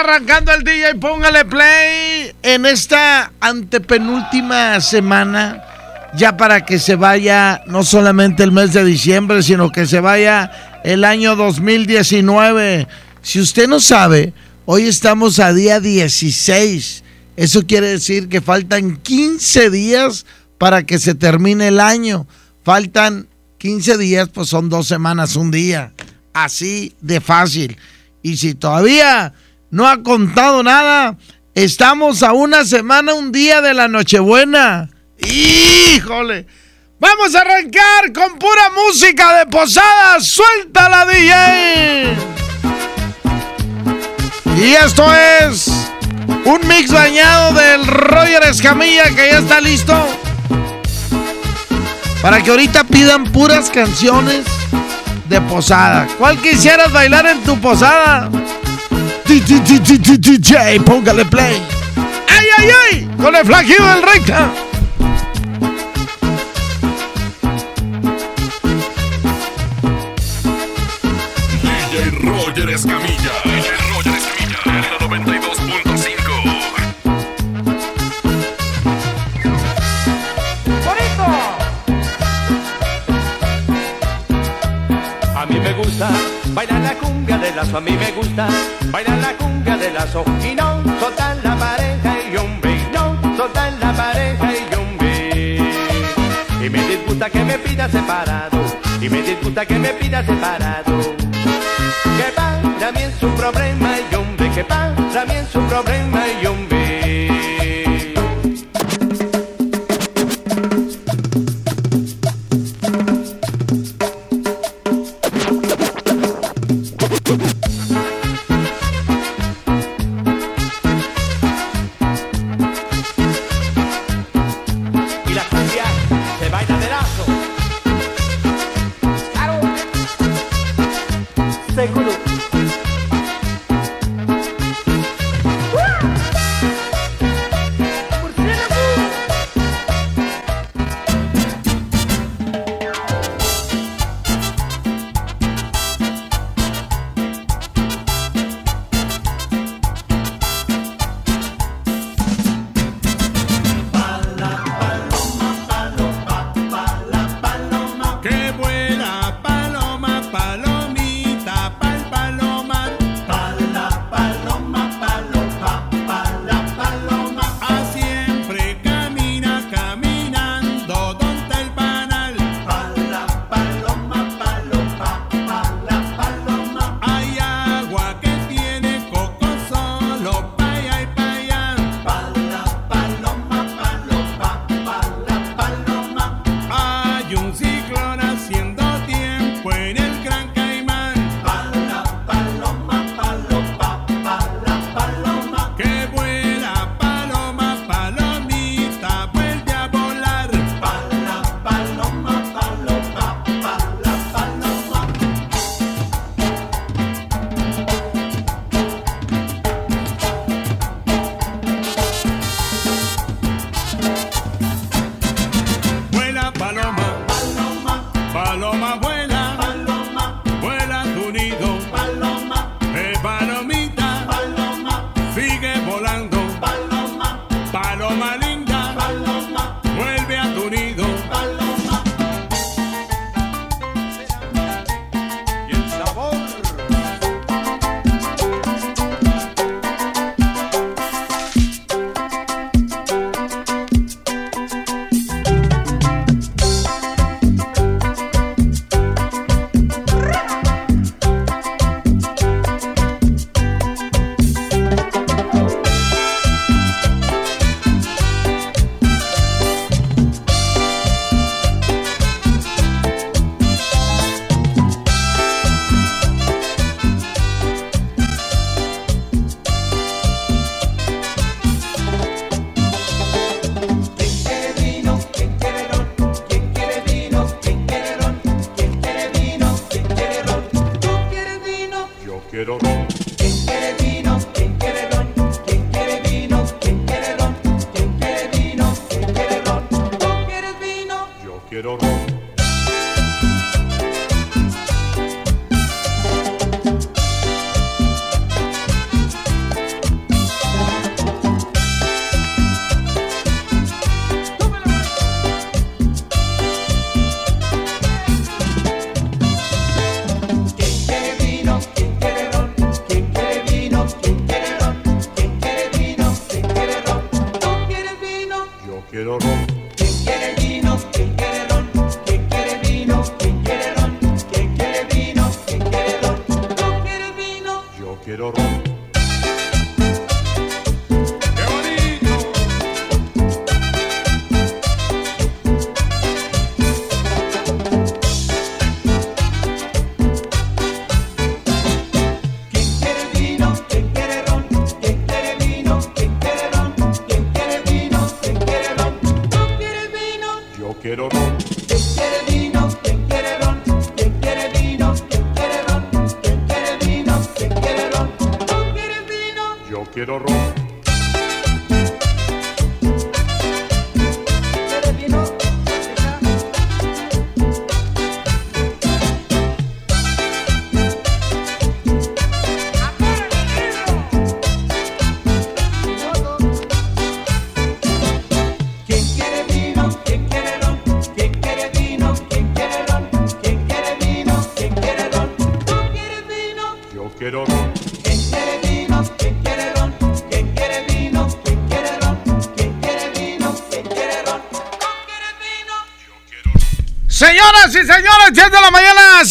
Arrancando el día y póngale play en esta antepenúltima semana. Ya para que se vaya no solamente el mes de diciembre, sino que se vaya el año 2019. Si usted no sabe, hoy estamos a día 16. Eso quiere decir que faltan 15 días para que se termine el año. Faltan 15 días, pues son dos semanas, un día. Así de fácil. Y si todavía no ha contado nada, estamos a una semana, un día de la Nochebuena. ¡Híjole! Vamos a arrancar con pura música de posada. ¡Suéltala, DJ! Y esto es un mix bañado del Roger Escamilla que ya está listo. Para que ahorita pidan puras canciones de posada. ¿Cuál quisieras bailar en tu posada? DJ, póngale play. ¡Ay, ay, ay! Con el flaquillo del recta. DJ Roger Escamilla. DJ Roger Escamilla. En la 92.5. A mí me gusta bailar la cumbia de lazo, a mí me gusta bailar la cumbia de lazo y no soltar la pareja y hombre, y no soltar la pareja y hombre. Y me disgusta que me pida separado, y me disgusta que me pida separado. Que para mí es un problema y hombre, que para mí es un problema y hombre.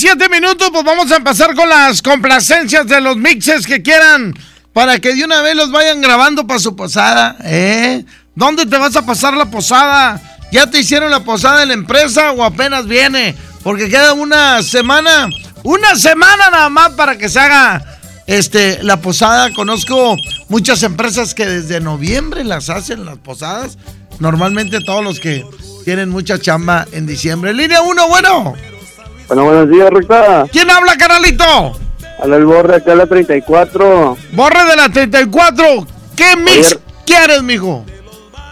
17 minutos, pues vamos a empezar con las complacencias de los mixes que quieran para que de una vez los vayan grabando para su posada. ¿Eh? ¿Dónde te vas a pasar la posada? ¿Ya te hicieron la posada en la empresa o apenas viene? Porque queda una semana, una semana nada más para que se haga este, la posada. Conozco muchas empresas que desde noviembre las hacen las posadas. Normalmente todos los que tienen mucha chamba en diciembre. Línea 1, bueno. Bueno, buenos días, Recta. ¿Quién habla, carnalito? Habla el borre acá la 34. Borre de la 34. ¿Qué mix Oye. quieres, mijo?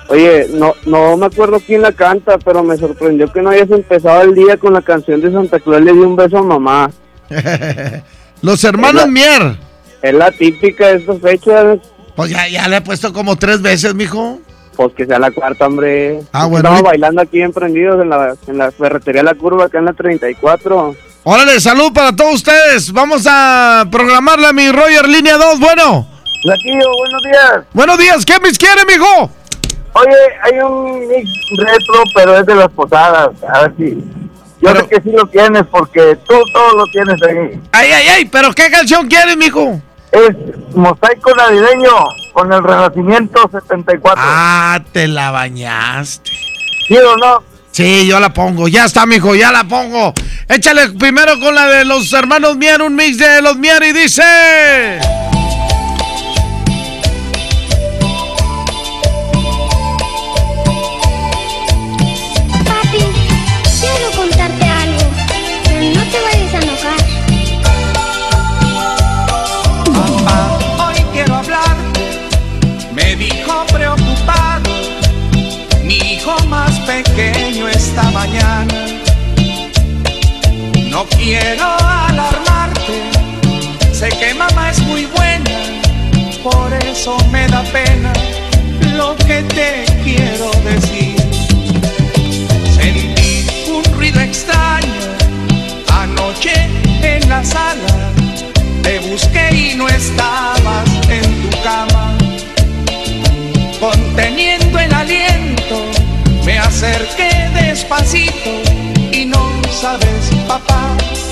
Oye, no, no me acuerdo quién la canta, pero me sorprendió que no hayas empezado el día con la canción de Santa Claus le dio un beso a mamá. Los hermanos. Mier. Es la típica de estas fechas, Pues ya, ya le he puesto como tres veces, mijo. Pues que sea la cuarta, hombre. Ah, bueno, Estamos bailando aquí emprendidos en la, en la ferretería La Curva, acá en la 34. Órale, salud para todos ustedes. Vamos a programarla, mi Roger, línea 2. Bueno, Laquillo, buenos días. buenos días. ¿Qué mix quiere, mijo? Oye, hay un mix retro, pero es de las posadas. A ver si... Yo Pero- sé que sí lo tienes, porque tú todo lo tienes ahí. Ay, ay, ay, pero ¿qué canción quieres, mijo? Es mosaico navideño con el Renacimiento 74. Ah, te la bañaste. ¿Sí o no? Sí, yo la pongo. Ya está, mijo, ya la pongo. Échale primero con la de los hermanos Mier, un mix de los Mier y dice... No quiero alarmarte. Sé que mamá es muy buena. Por eso me da pena lo que te quiero decir. Sentí un ruido extraño anoche en la sala. Te busqué y no estabas en tu cama. Conteniendo el aliento, me acerqué despacito sabes, papá.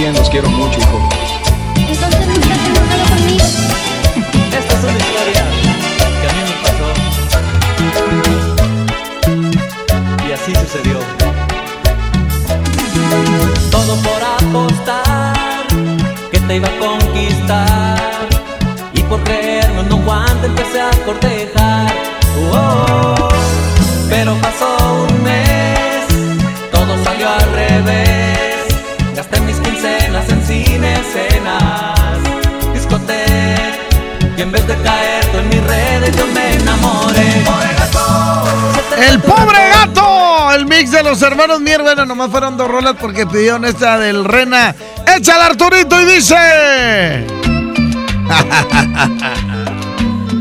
También los quiero mucho, hijo. Entonces no estás enojado conmigo. Esta es una historia que a mí me pasó. Y así sucedió. Todo por apostar que te iba a conquistar. Y por creerme no guante empecé a cortejar. De los hermanos Mier, bueno, nomás fueron dos rolas porque pidieron esta del Rena. Échale Arturito y dice.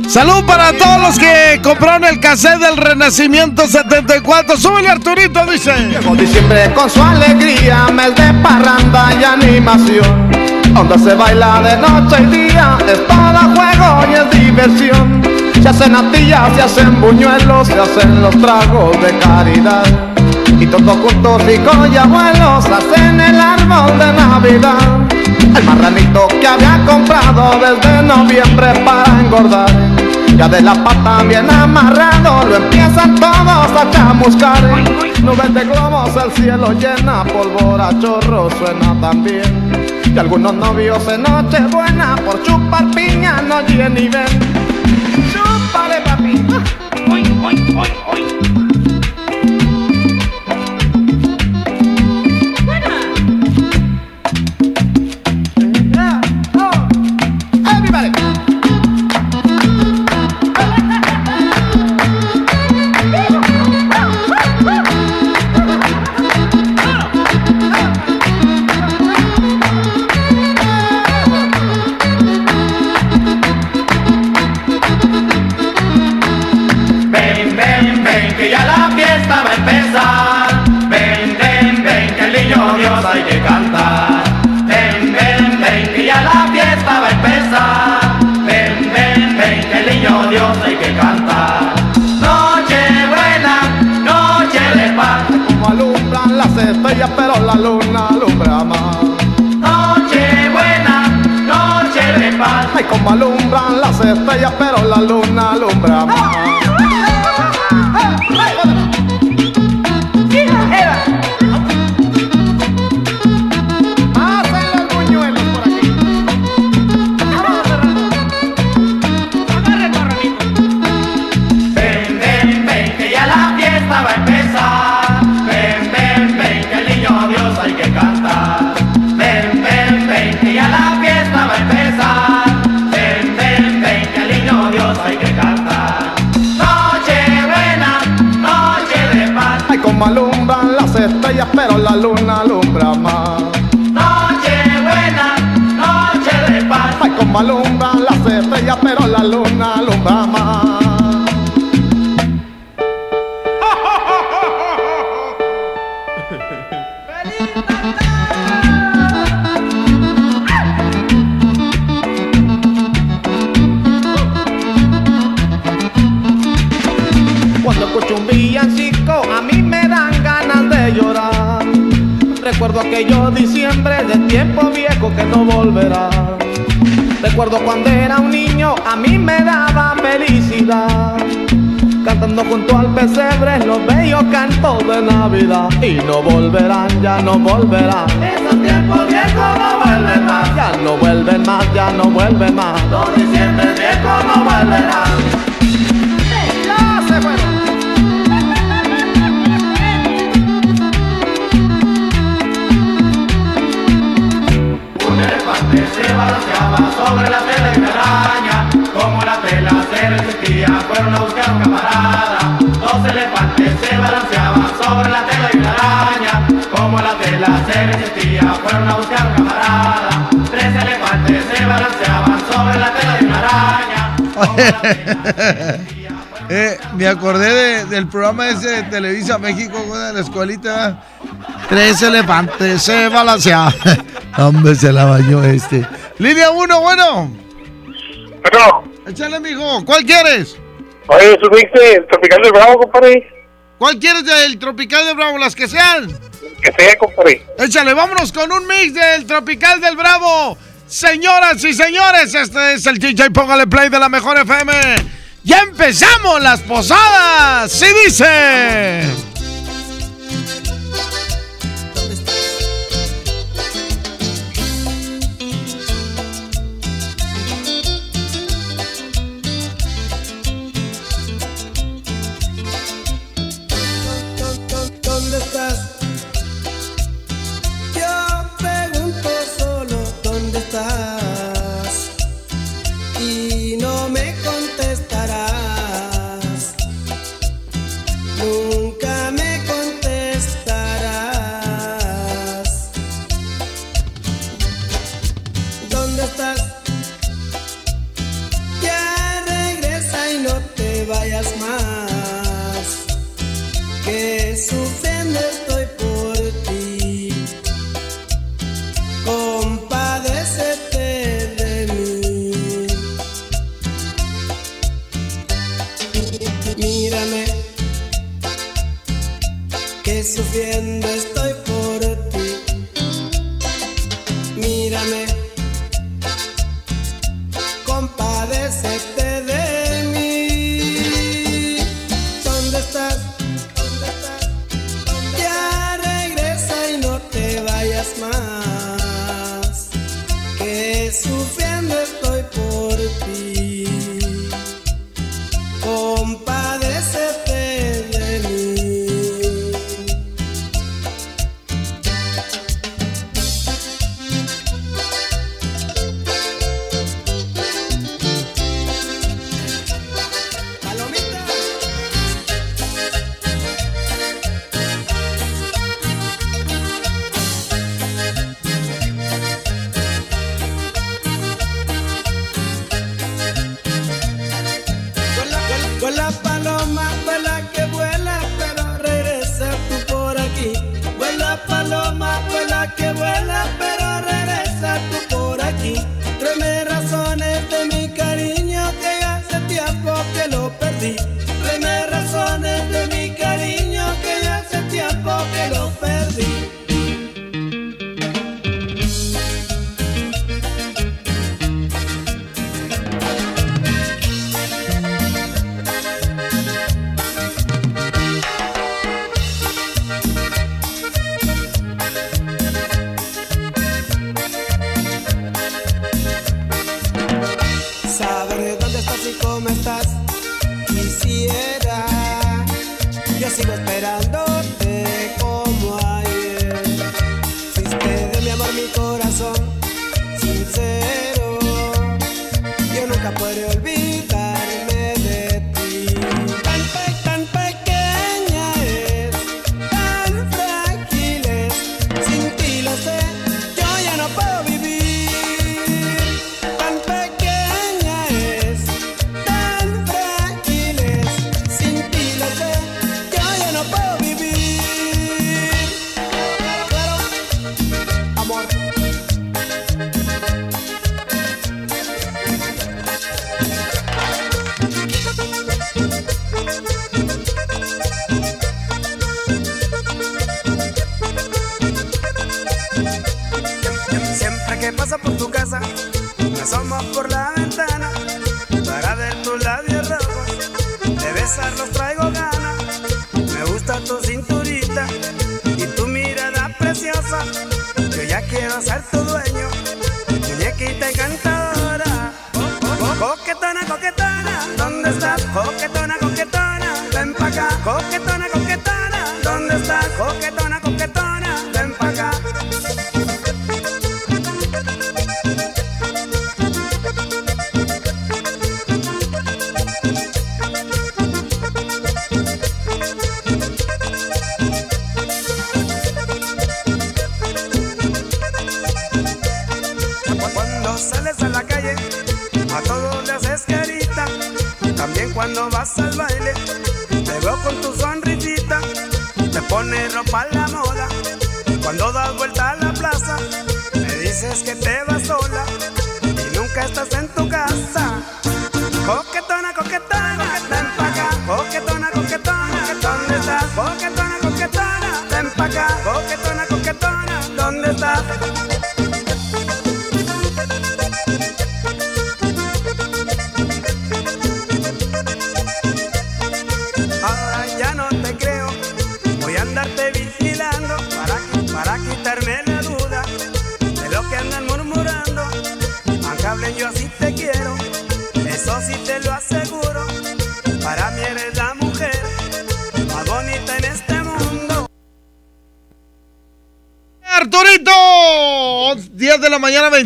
Salud para todos los que compraron el cassette del Renacimiento 74. Súbele Arturito, dice. Llegó diciembre con su alegría, mes de parranda y animación. Donde se baila de noche y día, es todo juego y es diversión. Se hacen atillas, se hacen buñuelos, se hacen los tragos de caridad. Y todos juntos ricos y abuelos hacen el árbol de Navidad. El marranito que había comprado desde noviembre para engordar. Ya de la pata bien amarrado lo empiezan todos a chamuscar. Nubes de globos, el cielo llena, pólvora chorro suena también. Y algunos novios en Nochebuena por chupar piña no oyen ni ven. Chúpale papi. Yeah, como alumbran las estrellas, pero la luna las estrellas, pero la luna Recuerdo cuando era un niño, a mí me daba felicidad. Cantando junto al pesebre los bellos cantos de Navidad. Y no volverán, ya no volverán. Esos tiempos viejos no vuelven más. Ya no vuelven más, ya no vuelven más. Los diciembre viejos no volverán. eh, me acordé del programa ese de Televisa México, de la escuelita. Tres elefantes se balanceaban. Hombre, se la bañó este. Línea 1, bueno. Pero. Échale, mijo. ¿Cuál quieres? Oye, subiste el Tropical de Bravo, compadre. ¿Cuál quieres del Tropical de Bravo? Las que sean. Que sea, compadre. Échale, vámonos con un mix del Tropical del Bravo. Señoras y señores, este es el DJ Póngale Play de la Mejor FM. ¡Ya empezamos las posadas! ¡Sí dice! así como estás. Quisiera, yo sigo esperando.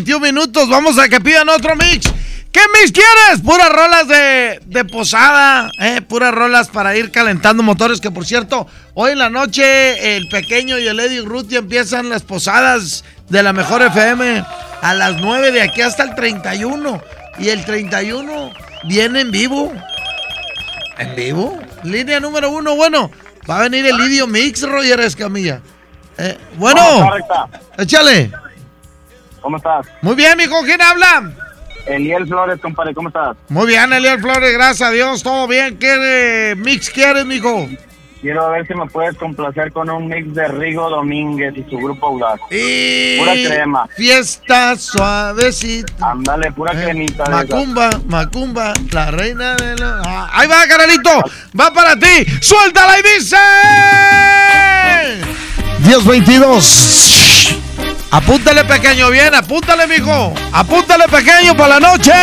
21 minutos. Vamos a que pidan otro mix. ¿Qué mix quieres? Puras rolas de, de posada, eh, puras rolas para ir calentando motores. Que por cierto, hoy en la noche el pequeño y el Eddie Ruti empiezan las posadas de la mejor FM a las 9 de aquí hasta el 31. Y el 31 viene en vivo. ¿En vivo? Línea número uno. Bueno, va a venir el Idio Mix, Roger Escamilla. Eh, bueno, échale. ¿Cómo estás? Muy bien, mijo, ¿quién habla? Eliel Flores, compadre, ¿cómo estás? Muy bien, Eliel Flores, gracias a Dios, todo bien. ¿Qué eh, mix quieres, mijo? Quiero ver si me puedes complacer con un mix de Rigo Domínguez y su grupo Audaz. Y... Pura crema. Fiesta suavecita. Ándale, pura cremita. de esas. Macumba, Macumba, la reina de la... Ah, ahí va, carnalito, va para ti. ¡Suéltala y dice! 10-22. Apúntale, pequeño, bien, apúntale, mijo. Apúntale, pequeño, para la noche.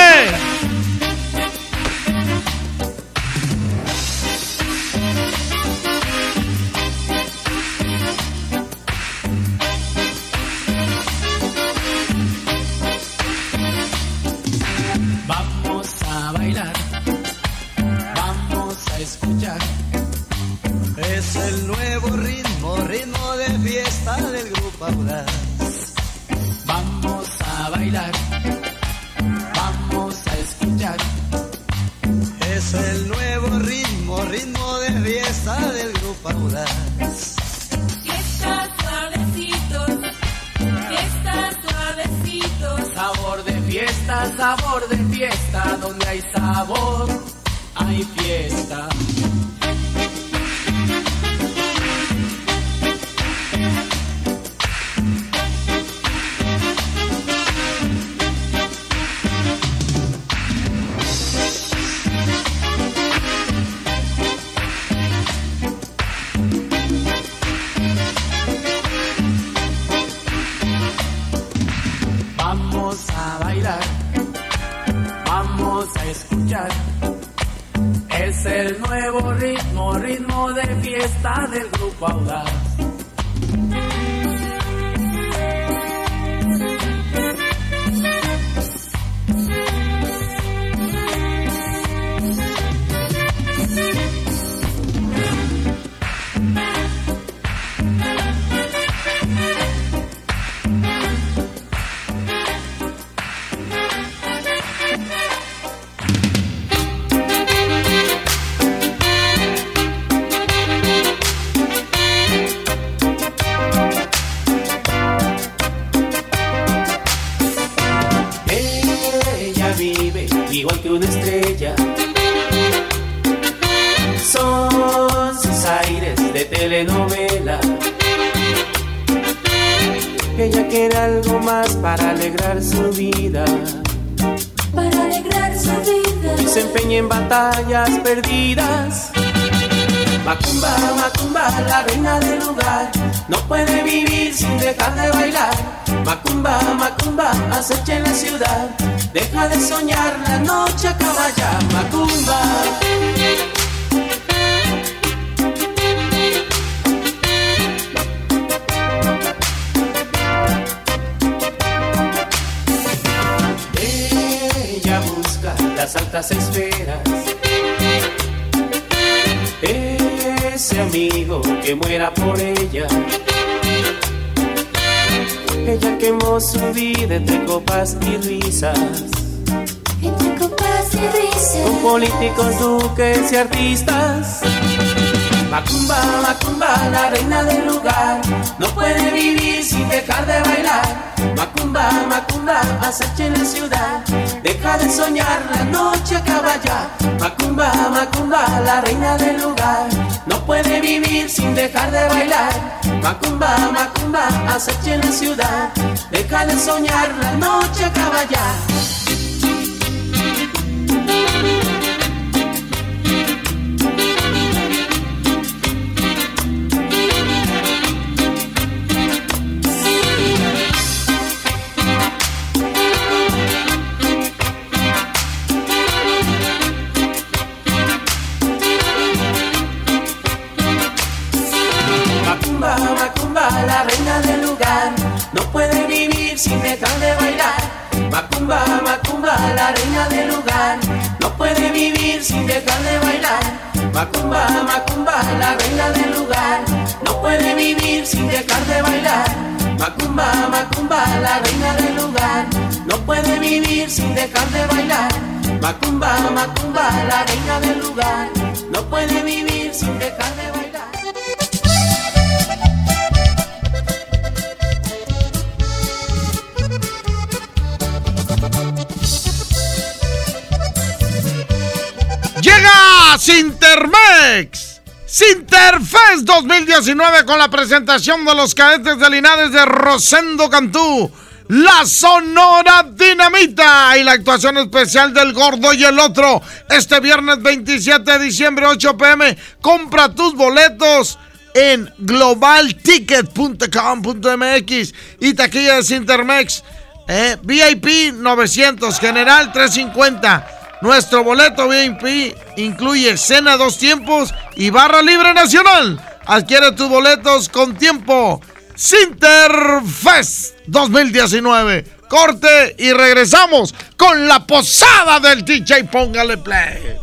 2019 con la presentación de los cadetes de Linares de Rosendo Cantú. La Sonora Dinamita y la actuación especial del Gordo y el Otro. Este viernes 27 de diciembre, 8 pm. Compra tus boletos en globalticket.com.mx y taquilla de Sintermex. Eh, VIP 900, general 350. Nuestro boleto VIP incluye cena dos tiempos y barra libre nacional. Adquiere tus boletos con tiempo. Sinterfest 2019. Corte y regresamos con la posada del DJ Póngale Play.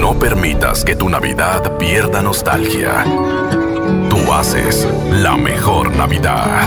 No permitas que tu Navidad pierda nostalgia. Tú haces la mejor Navidad.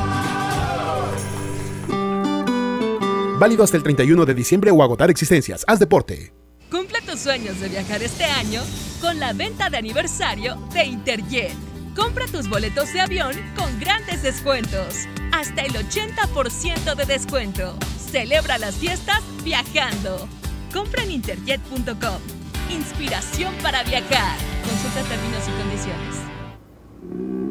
Válido hasta el 31 de diciembre o agotar existencias. Haz deporte. Cumple tus sueños de viajar este año con la venta de aniversario de Interjet. Compra tus boletos de avión con grandes descuentos. Hasta el 80% de descuento. Celebra las fiestas viajando. Compra en interjet.com. Inspiración para viajar. Consulta términos y condiciones.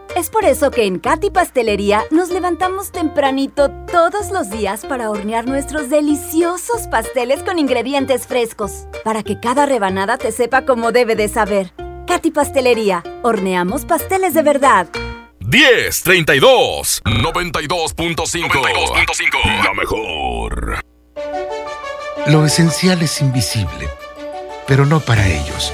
Es por eso que en Katy Pastelería nos levantamos tempranito todos los días para hornear nuestros deliciosos pasteles con ingredientes frescos, para que cada rebanada te sepa como debe de saber. Katy Pastelería, horneamos pasteles de verdad. 10, 32, 92.5. La mejor. Lo esencial es invisible, pero no para ellos.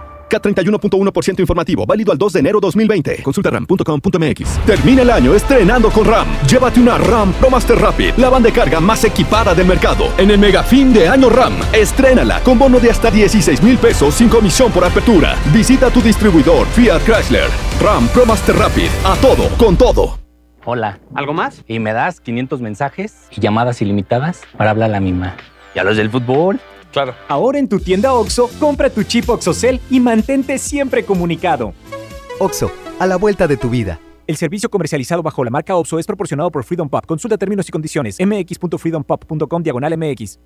K31.1% informativo, válido al 2 de enero 2020. Consulta ram.com.mx. Termina el año estrenando con RAM. Llévate una RAM Pro Master Rapid, la van de carga más equipada del mercado. En el mega fin de año RAM, estrénala con bono de hasta 16 mil pesos sin comisión por apertura. Visita tu distribuidor Fiat Chrysler. RAM Pro Master Rapid, a todo, con todo. Hola. ¿Algo más? Y me das 500 mensajes y llamadas ilimitadas para hablar a la misma. ¿Y a los del fútbol? Claro. Ahora en tu tienda OXO, compra tu chip OXOCEL y mantente siempre comunicado. OXO, a la vuelta de tu vida. El servicio comercializado bajo la marca OXO es proporcionado por Freedom Pop. Consulta términos y condiciones. mx.freedompop.com diagonal mx.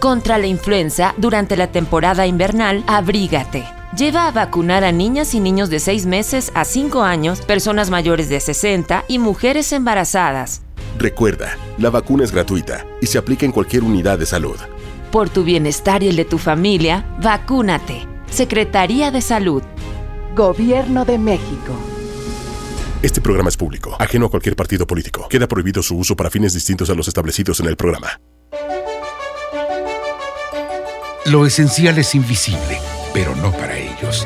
Contra la influenza, durante la temporada invernal, abrígate. Lleva a vacunar a niñas y niños de 6 meses a 5 años, personas mayores de 60 y mujeres embarazadas. Recuerda, la vacuna es gratuita y se aplica en cualquier unidad de salud. Por tu bienestar y el de tu familia, vacúnate. Secretaría de Salud. Gobierno de México. Este programa es público, ajeno a cualquier partido político. Queda prohibido su uso para fines distintos a los establecidos en el programa. Lo esencial es invisible, pero no para ellos.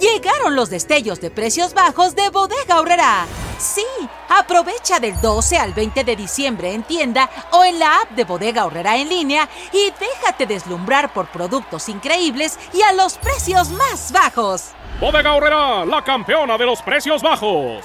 Llegaron los destellos de precios bajos de Bodega Horrera. Sí, aprovecha del 12 al 20 de diciembre en tienda o en la app de Bodega Horrera en línea y déjate deslumbrar por productos increíbles y a los precios más bajos. Bodega Horrera, la campeona de los precios bajos.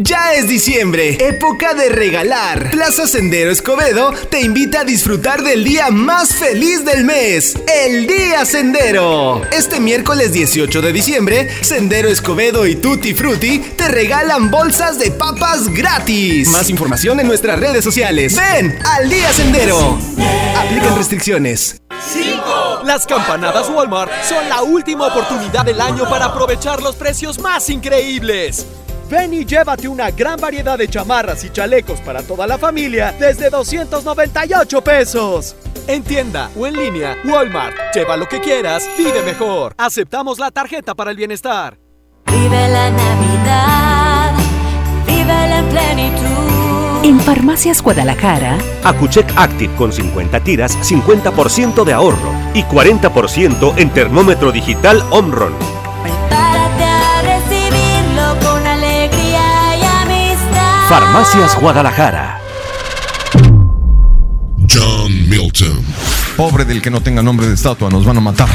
Ya es diciembre, época de regalar. Plaza Sendero Escobedo te invita a disfrutar del día más feliz del mes, el Día Sendero. Este miércoles 18 de diciembre, Sendero Escobedo y Tutti Frutti te regalan bolsas de papas gratis. Más información en nuestras redes sociales. Ven al Día Sendero. Aplican restricciones. 5. Las campanadas Walmart son la última oportunidad del año para aprovechar los precios más increíbles. Ven y llévate una gran variedad de chamarras y chalecos para toda la familia desde 298 pesos. En tienda o en línea, Walmart. Lleva lo que quieras, vive mejor. Aceptamos la tarjeta para el bienestar. Vive la Navidad, vive la plenitud. En Farmacias Guadalajara, Acuchec Active con 50 tiras, 50% de ahorro y 40% en termómetro digital Omron. Farmacias Guadalajara. John Milton. Pobre del que no tenga nombre de estatua, nos van a matar.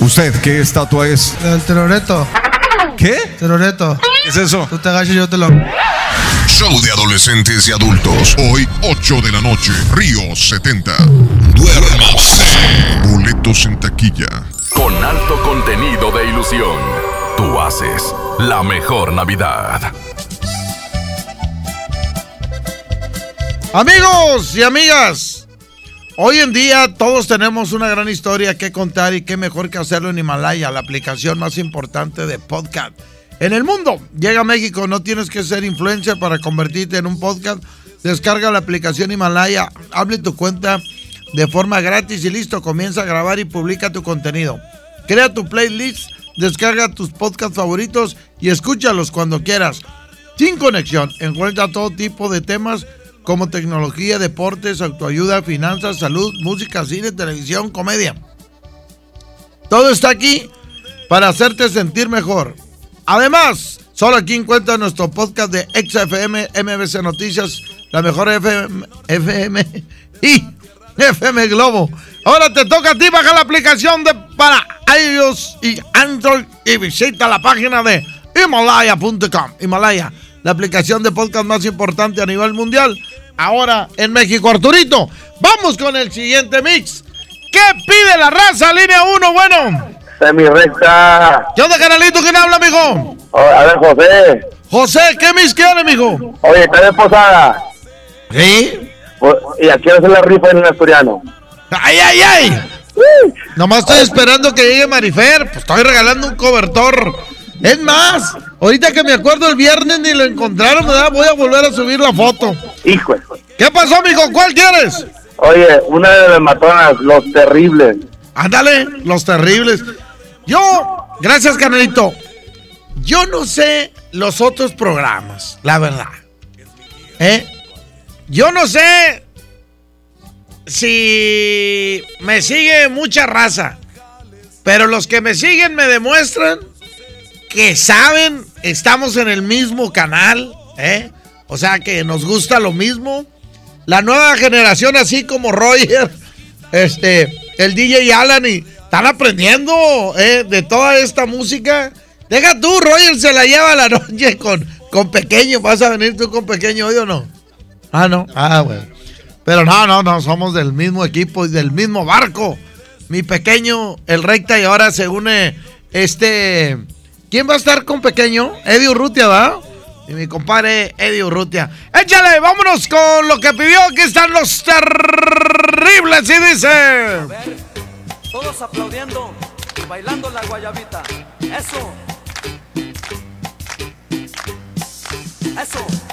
¿Usted qué estatua es? El teroreto. ¿Qué? Teroreto. ¿Qué es eso? Tú te agachas y yo te lo. Show de adolescentes y adultos. Hoy, 8 de la noche. Río 70. Duérmase. Boletos en taquilla. Con alto contenido de ilusión, tú haces la mejor Navidad. Amigos y amigas, hoy en día todos tenemos una gran historia que contar y qué mejor que hacerlo en Himalaya, la aplicación más importante de podcast en el mundo. Llega a México, no tienes que ser influencer para convertirte en un podcast. Descarga la aplicación Himalaya, hable tu cuenta de forma gratis y listo, comienza a grabar y publica tu contenido. Crea tu playlist, descarga tus podcasts favoritos y escúchalos cuando quieras. Sin conexión, encuentra todo tipo de temas como tecnología, deportes, autoayuda, finanzas, salud, música, cine, televisión, comedia. Todo está aquí para hacerte sentir mejor. Además, solo aquí encuentras nuestro podcast de XFM, MBC Noticias, la mejor FM, y FM Globo. Ahora te toca a ti bajar la aplicación de para iOS y Android y visita la página de Himalaya.com. Himalaya, la aplicación de podcast más importante a nivel mundial. Ahora en México, Arturito. Vamos con el siguiente mix. ¿Qué pide la raza? Línea 1, bueno. Semi recta. ¿Qué onda, canalito? ¿Quién habla, mijo? A ver, José. José, ¿qué mix quiere, mijo? Oye, ¿está de posada? ¿Sí? ¿Y a quién hacer la rifa en el asturiano? ¡Ay, ay, ay! Nomás estoy esperando que llegue Marifer. Pues estoy regalando un cobertor. Es más, ahorita que me acuerdo el viernes ni lo encontraron, ¿verdad? Voy a volver a subir la foto. Hijo. ¿Qué pasó, mijo? ¿Cuál quieres? Oye, una de las matonas, los terribles. Ándale, los terribles. Yo, gracias, Canelito. Yo no sé los otros programas, la verdad. ¿Eh? Yo no sé si me sigue mucha raza, pero los que me siguen me demuestran que saben, estamos en el mismo canal, ¿eh? O sea que nos gusta lo mismo. La nueva generación, así como Roger, este, el DJ Alan, y están aprendiendo ¿eh? de toda esta música. Deja tú, Roger se la lleva la noche con, con pequeño. ¿Vas a venir tú con pequeño hoy o no? Ah, no. Ah, bueno. Pero no, no, no, somos del mismo equipo y del mismo barco. Mi pequeño, el recta, y ahora se une este. ¿Quién va a estar con pequeño? Eddie Urrutia, ¿va? Y mi compadre Eddie Urrutia. Échale, vámonos con lo que pidió. Aquí están los terribles y dice. Todos aplaudiendo bailando la guayabita. Eso. Eso.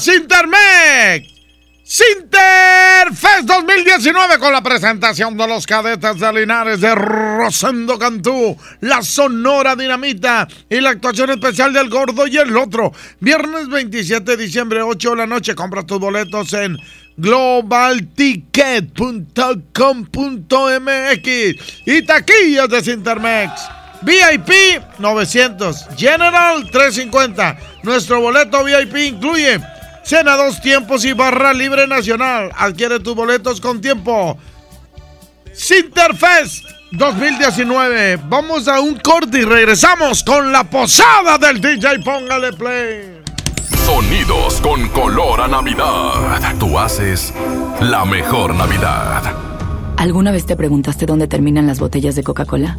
Llega Sintermex. Sinterfest 2019 con la presentación de los cadetes de Linares de Rosendo Cantú, la Sonora Dinamita y la actuación especial del Gordo y el Otro. Viernes 27 de diciembre, 8 de la noche. Compra tus boletos en globalticket.com.mx y taquillas de Sintermex. VIP 900, General 350. Nuestro boleto VIP incluye cena dos tiempos y barra libre nacional. Adquiere tus boletos con tiempo. Sinterfest 2019. Vamos a un corte y regresamos con la posada del DJ. Póngale play. Sonidos con color a Navidad. Tú haces la mejor Navidad. ¿Alguna vez te preguntaste dónde terminan las botellas de Coca-Cola?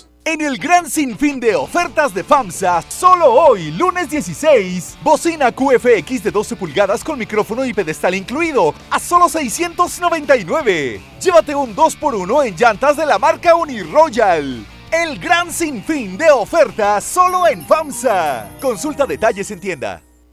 En el gran sinfín de ofertas de FAMSA, solo hoy, lunes 16, bocina QFX de 12 pulgadas con micrófono y pedestal incluido, a solo 699. Llévate un 2x1 en llantas de la marca Uniroyal. El gran sinfín de ofertas solo en FAMSA. Consulta detalles en tienda.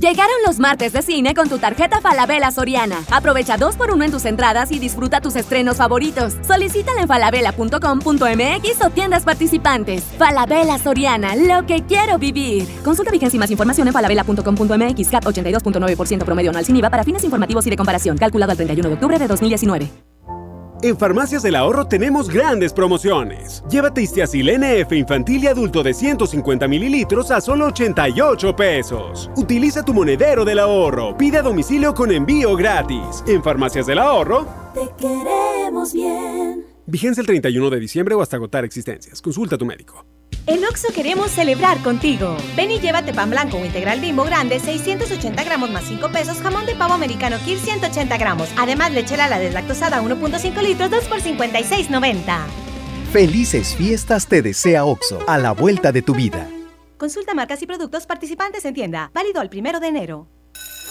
Llegaron los martes de cine con tu tarjeta Falabella Soriana. Aprovecha dos por uno en tus entradas y disfruta tus estrenos favoritos. Solicítala en falabella.com.mx o tiendas participantes. Falabella Soriana, lo que quiero vivir. Consulta vigencia y más información en falabella.com.mx. CAT 82.9% promedio anual sin IVA para fines informativos y de comparación. Calculado al 31 de octubre de 2019. En Farmacias del Ahorro tenemos grandes promociones. Llévate Istiazil NF infantil y adulto de 150 mililitros a solo 88 pesos. Utiliza tu monedero del ahorro. Pide a domicilio con envío gratis. En Farmacias del Ahorro. Te queremos bien. Vigencia el 31 de diciembre o hasta agotar existencias. Consulta a tu médico. En Oxo queremos celebrar contigo. Ven y llévate pan blanco o integral bimbo grande, 680 gramos más 5 pesos, jamón de pavo americano Kir 180 gramos. Además, leche la deslactosada 1.5 litros, 2 por 56.90. Felices fiestas te desea Oxo, a la vuelta de tu vida. Consulta marcas y productos participantes en tienda. Válido el primero de enero.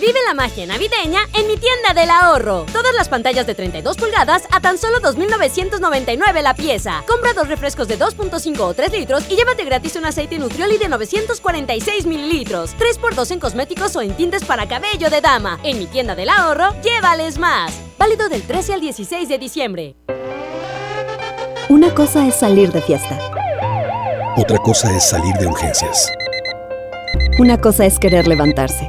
Vive la magia navideña en mi tienda del ahorro. Todas las pantallas de 32 pulgadas a tan solo 2.999 la pieza. Compra dos refrescos de 2.5 o 3 litros y llévate gratis un aceite Nutrioli de 946 mililitros. 3x2 en cosméticos o en tintes para cabello de dama. En mi tienda del ahorro, llévales más. Válido del 13 al 16 de diciembre. Una cosa es salir de fiesta. Otra cosa es salir de urgencias. Una cosa es querer levantarse.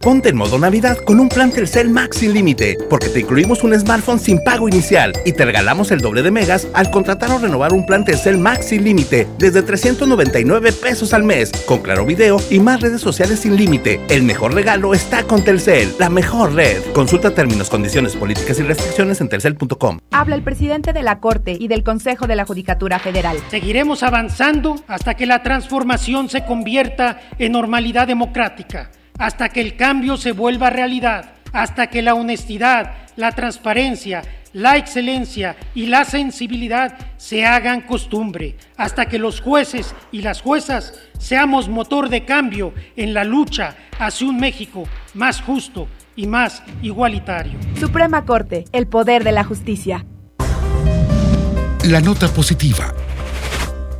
Ponte en modo Navidad con un plan Telcel Max sin límite, porque te incluimos un smartphone sin pago inicial y te regalamos el doble de megas al contratar o renovar un plan Telcel Max sin límite desde 399 pesos al mes, con claro video y más redes sociales sin límite. El mejor regalo está con Telcel, la mejor red. Consulta términos, condiciones, políticas y restricciones en telcel.com. Habla el presidente de la Corte y del Consejo de la Judicatura Federal. Seguiremos avanzando hasta que la transformación se convierta en normalidad democrática hasta que el cambio se vuelva realidad, hasta que la honestidad, la transparencia, la excelencia y la sensibilidad se hagan costumbre, hasta que los jueces y las juezas seamos motor de cambio en la lucha hacia un México más justo y más igualitario. Suprema Corte, el poder de la justicia. La nota positiva.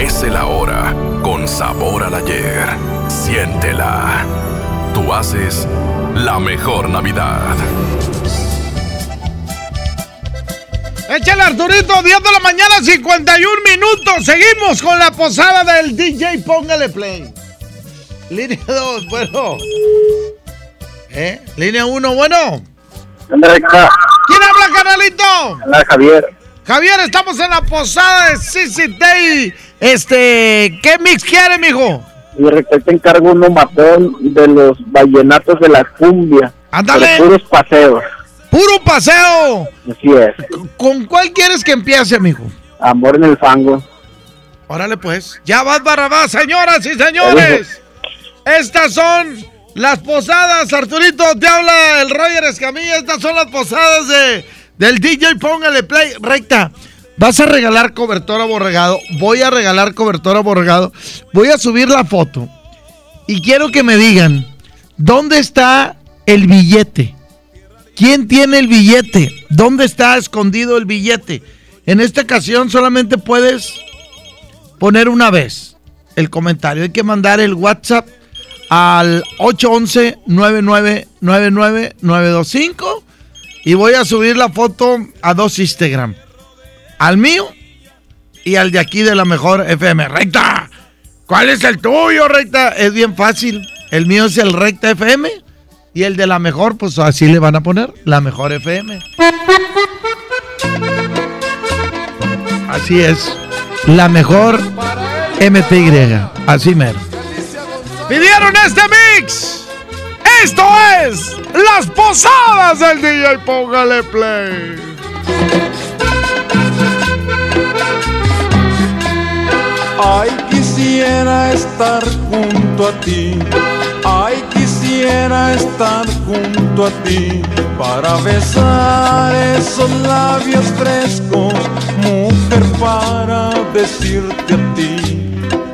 Es el ahora, con sabor al ayer. Siéntela. Tú haces la mejor Navidad. Échale Arturito, 10 de la mañana, 51 minutos. Seguimos con la posada del DJ. Póngale play. Línea 2, bueno. ¿Eh? Línea 1, bueno. ¿Quién habla, canalito? Hola, Javier. Javier, estamos en la posada de CCT. Este, ¿qué mix quiere, mijo? Y te encargo un matón de los vallenatos de la cumbia. Ándale. puros paseos. ¡Puro paseo! Así es. ¿Con cuál quieres que empiece, mijo? Amor en el fango. Órale, pues. Ya vas, Barrabás, señoras y señores. Estas son las posadas. Arturito, te habla el Roger Escamilla. Estas son las posadas de, del DJ. Póngale play. Recta. Vas a regalar cobertor aborregado. Voy a regalar cobertor aborregado. Voy a subir la foto. Y quiero que me digan, ¿dónde está el billete? ¿Quién tiene el billete? ¿Dónde está escondido el billete? En esta ocasión solamente puedes poner una vez el comentario. Hay que mandar el WhatsApp al 811-9999-925 y voy a subir la foto a dos Instagram. Al mío y al de aquí de la mejor FM. Recta. ¿Cuál es el tuyo, Recta? Es bien fácil. El mío es el Recta FM y el de la mejor, pues así le van a poner, la mejor FM. Así es, la mejor MTY, así mero. Pidieron este mix. Esto es Las Posadas del DJ. Póngale play. Ay, quisiera estar junto a ti. Ay, quisiera estar junto a ti para besar esos labios frescos, mujer, para decirte a ti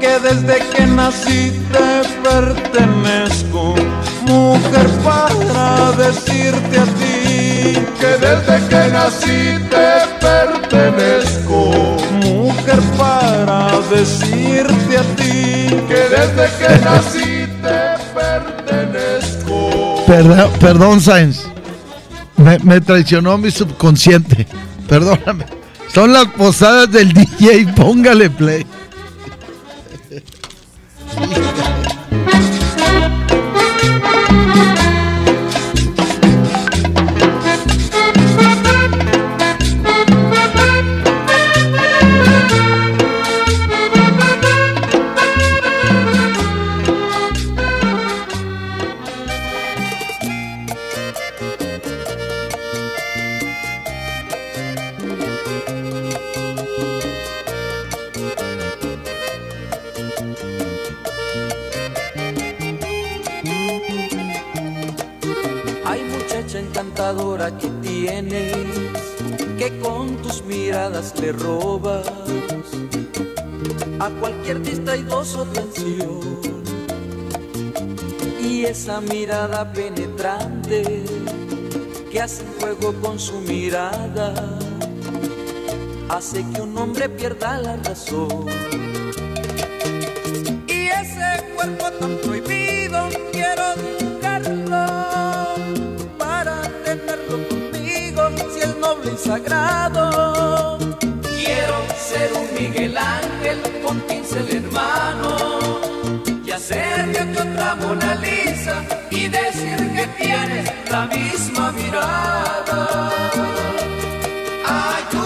que desde que nací te pertenezco, mujer, para decirte a ti que desde que nací te pertenezco, mujer, para decirte a ti que desde que nací te pertenezco. Perdón, perdón Sainz. Me, me, traicionó mi subconsciente. Perdóname. Son las posadas del DJ. Póngale play. はい。Que con tus miradas le robas a cualquier distraidoso atención. Y esa mirada penetrante que hace fuego con su mirada hace que un hombre pierda la razón. Y ese cuerpo tan prohibido quiero noble y sagrado. Quiero ser un Miguel Ángel con pincel hermano y hacerte otra Mona Lisa y decir que tienes la misma mirada. Ayúdenme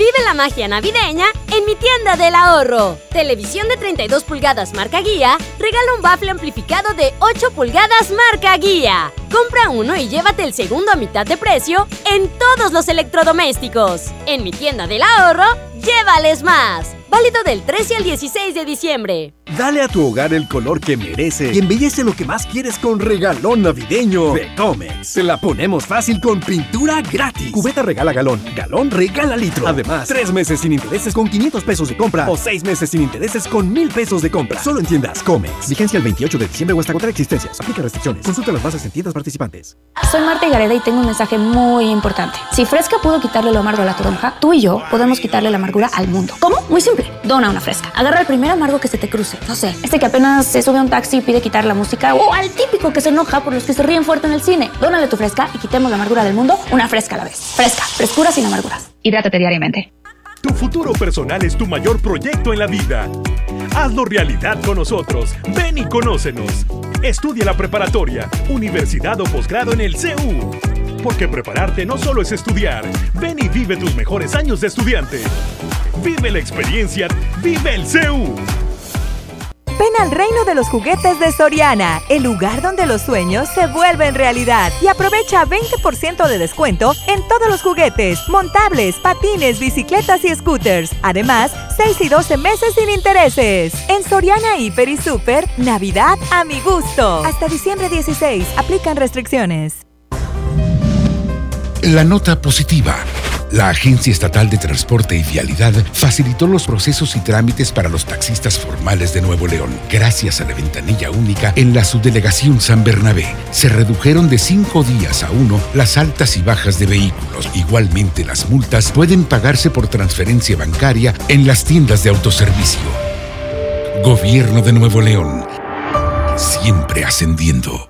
Vive la magia navideña en mi tienda del ahorro. Televisión de 32 pulgadas marca guía, regala un bafle amplificado de 8 pulgadas marca guía. Compra uno y llévate el segundo a mitad de precio en todos los electrodomésticos. En mi tienda del ahorro, llévales más. Válido del 13 al 16 de diciembre. Dale a tu hogar el color que merece y embellece lo que más quieres con regalón navideño de Comex. Te la ponemos fácil con pintura gratis. Cubeta regala galón, galón regala litro. Además, tres meses sin intereses con 500 pesos de compra o seis meses sin intereses con 1000 pesos de compra. Solo en tiendas Comex. Vigencia el 28 de diciembre o hasta agotar existencias. Aplica restricciones. Consulta las bases en tiendas participantes. Soy Marta Gareda y tengo un mensaje muy importante. Si Fresca pudo quitarle lo amargo a la toronja, tú y yo podemos quitarle la al mundo. ¿Cómo? Muy simple. Dona una fresca. Agarra el primer amargo que se te cruce. No sé, este que apenas se sube a un taxi y pide quitar la música o al típico que se enoja por los que se ríen fuerte en el cine. Dónale tu fresca y quitemos la amargura del mundo una fresca a la vez. Fresca, frescura sin amarguras. Hidrátate diariamente. Tu futuro personal es tu mayor proyecto en la vida. Hazlo realidad con nosotros. Ven y conócenos. Estudia la preparatoria, universidad o posgrado en el CEU. Porque prepararte no solo es estudiar. Ven y vive tus mejores años de estudiante. Vive la experiencia. Vive el CEU. Ven al reino de los juguetes de Soriana, el lugar donde los sueños se vuelven realidad. Y aprovecha 20% de descuento en todos los juguetes, montables, patines, bicicletas y scooters. Además, 6 y 12 meses sin intereses. En Soriana Hiper y Super, Navidad a mi gusto. Hasta diciembre 16, aplican restricciones. La nota positiva. La Agencia Estatal de Transporte y Vialidad facilitó los procesos y trámites para los taxistas formales de Nuevo León. Gracias a la ventanilla única en la subdelegación San Bernabé, se redujeron de cinco días a uno las altas y bajas de vehículos. Igualmente, las multas pueden pagarse por transferencia bancaria en las tiendas de autoservicio. Gobierno de Nuevo León. Siempre ascendiendo.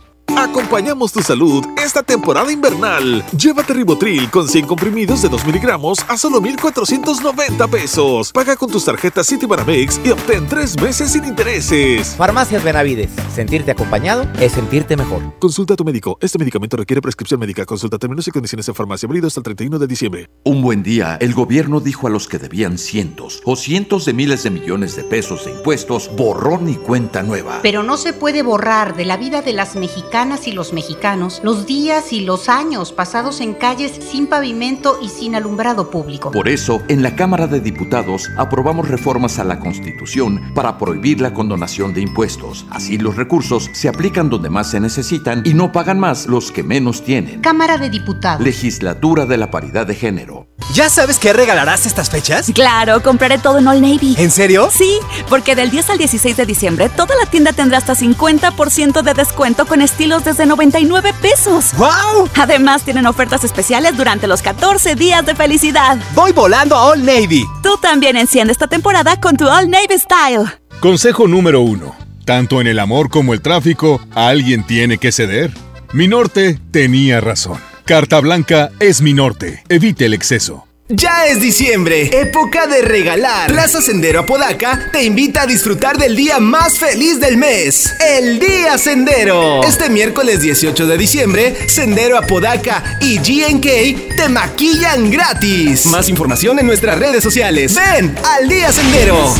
Acompañamos tu salud esta temporada invernal. Llévate Ribotril con 100 comprimidos de 2 miligramos a solo 1,490 pesos. Paga con tus tarjetas Citibanamex y obtén 3 meses sin intereses. Farmacias Benavides. Sentirte acompañado es sentirte mejor. Consulta a tu médico. Este medicamento requiere prescripción médica. Consulta términos y condiciones en farmacia. Válido hasta el 31 de diciembre. Un buen día, el gobierno dijo a los que debían cientos o cientos de miles de millones de pesos de impuestos, borrón y cuenta nueva. Pero no se puede borrar de la vida de las mexicanas y los mexicanos los días y los años pasados en calles sin pavimento y sin alumbrado público. Por eso, en la Cámara de Diputados aprobamos reformas a la Constitución para prohibir la condonación de impuestos. Así los recursos se aplican donde más se necesitan y no pagan más los que menos tienen. Cámara de Diputados. Legislatura de la Paridad de Género. ¿Ya sabes qué regalarás estas fechas? Claro, compraré todo en All Navy. ¿En serio? Sí, porque del 10 al 16 de diciembre toda la tienda tendrá hasta 50% de descuento con estilos desde 99 pesos. ¡Wow! Además tienen ofertas especiales durante los 14 días de felicidad. Voy volando a All Navy. Tú también enciende esta temporada con tu All Navy Style. Consejo número uno. Tanto en el amor como el tráfico, alguien tiene que ceder. Mi norte tenía razón. Carta Blanca es mi norte. Evite el exceso. Ya es diciembre, época de regalar. Plaza Sendero Apodaca te invita a disfrutar del día más feliz del mes, el Día Sendero. Este miércoles 18 de diciembre, Sendero Apodaca y GNK te maquillan gratis. Más información en nuestras redes sociales. Ven al Día Sendero.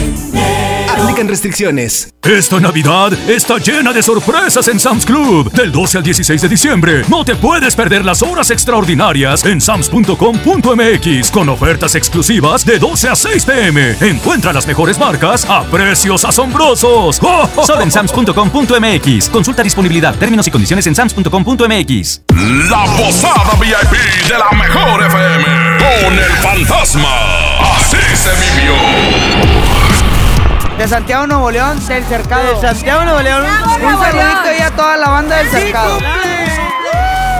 Aplican restricciones. Esta Navidad está llena de sorpresas en Sam's Club. Del 12 al 16 de diciembre, no te puedes perder las horas extraordinarias en sams.com.mx con ofertas exclusivas de 12 a 6 pm. Encuentra las mejores marcas a precios asombrosos. ¡Oh! Solo en sams.com.mx. Consulta disponibilidad, términos y condiciones en sams.com.mx. La posada VIP de la mejor FM con el fantasma. Así se vivió. De Santiago Nuevo León, del Cercado. De Santiago Nuevo León. Un saludito ahí a toda la banda del Cercado.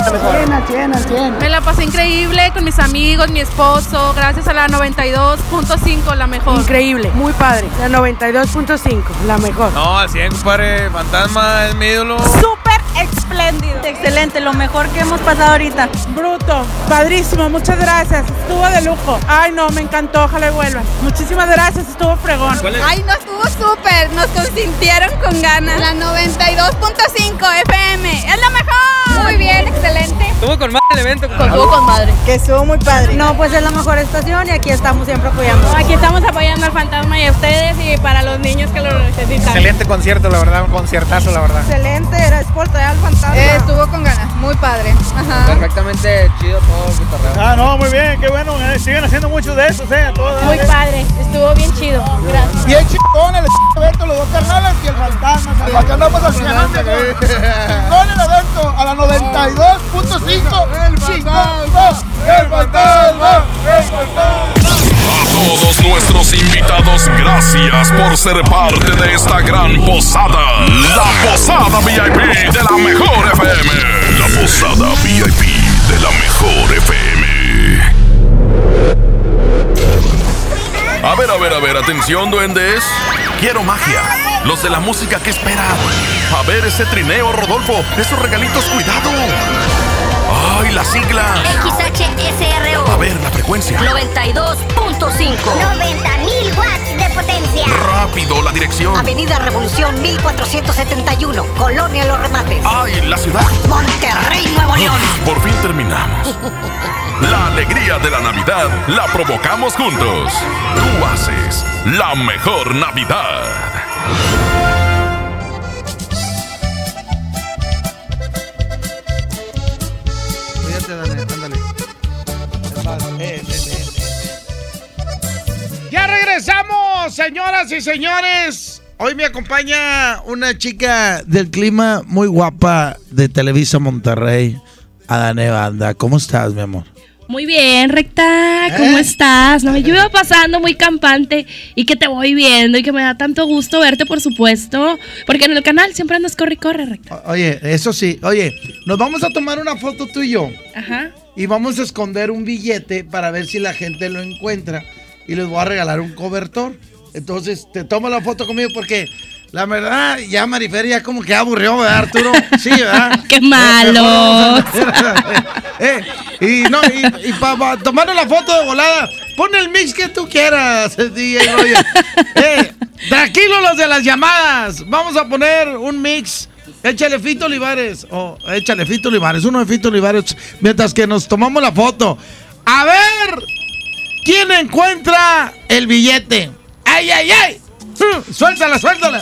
Cien, cien, cien. Me la pasé increíble con mis amigos, mi esposo, gracias a la 92.5, la mejor. Increíble, muy padre. La 92.5, la mejor. No, al 100, compadre. Fantasma es mi ídolo. Súper espléndido. Excelente, lo mejor que hemos pasado ahorita. Bruto, padrísimo, muchas gracias. Estuvo de lujo. Ay, no, me encantó, ojalá y vuelvan. Muchísimas gracias, estuvo fregón. Ay, no, estuvo súper. Nos consintieron con ganas. La 92.5 FM es la mejor. Muy bien, excelente. Estuvo con madre el evento. Estuvo con madre. Que estuvo muy padre. No, pues es la mejor estación y aquí estamos siempre apoyando. Aquí estamos apoyando al fantasma y a ustedes y para los niños que lo necesitan. Excelente concierto, la verdad, un conciertazo, la verdad. Excelente, era Sport al fantasma. Eh, estuvo con ganas, muy padre. Ajá. Perfectamente chido todo. Ah, no, muy bien, qué bueno. eh, siguen haciendo mucho de eso, eh, todo. Muy padre, estuvo bien chido. Gracias. Bien chingón el evento, los dos carnales y el fantasma. Acá andamos haciendo chingón el evento a la 92.5. El fantasma, el fantasma, el fantasma. A todos nuestros invitados, gracias por ser parte de esta gran posada. La posada VIP de la mejor FM. La posada VIP de la mejor FM. A ver, a ver, a ver, atención, duendes. Quiero magia. Los de la música que esperan. A ver ese trineo, Rodolfo. Esos regalitos, cuidado. ¡Ay, la sigla! XHSRO. A ver, la frecuencia. 92.5. 90.000 watts de potencia. Rápido, la dirección. Avenida Revolución 1471, Colonia Los Remates. ¡Ay, la ciudad! Monterrey, Nuevo León. Por fin terminamos. La alegría de la Navidad la provocamos juntos. Tú haces la mejor Navidad. Cuídate, Daniel, ándale. Ya regresamos, señoras y señores. Hoy me acompaña una chica del clima muy guapa de Televisa Monterrey. Adane Banda. ¿Cómo estás, mi amor? Muy bien, recta, ¿cómo ¿Eh? estás? No, yo iba pasando muy campante y que te voy viendo y que me da tanto gusto verte, por supuesto, porque en el canal siempre andas corre y corre, recta. Oye, eso sí. Oye, nos vamos a tomar una foto tú y yo. Ajá. Y vamos a esconder un billete para ver si la gente lo encuentra. Y les voy a regalar un cobertor. Entonces, te tomo la foto conmigo porque la verdad, ya Marifer ya como que aburrió, ¿verdad, Arturo? Sí, ¿verdad? ¡Qué malo! eh, y no, y, y para la foto de volada, pon el mix que tú quieras, DJ Roger. Eh, tranquilo los de las llamadas. Vamos a poner un mix. Échale Fito Olivares. O échale Fito Olivares. Uno de Fito Olivares. Mientras que nos tomamos la foto. A ver. ¿Quién encuentra el billete? ¡Ay, ay, ay! Mm, Suéltala, suéltala.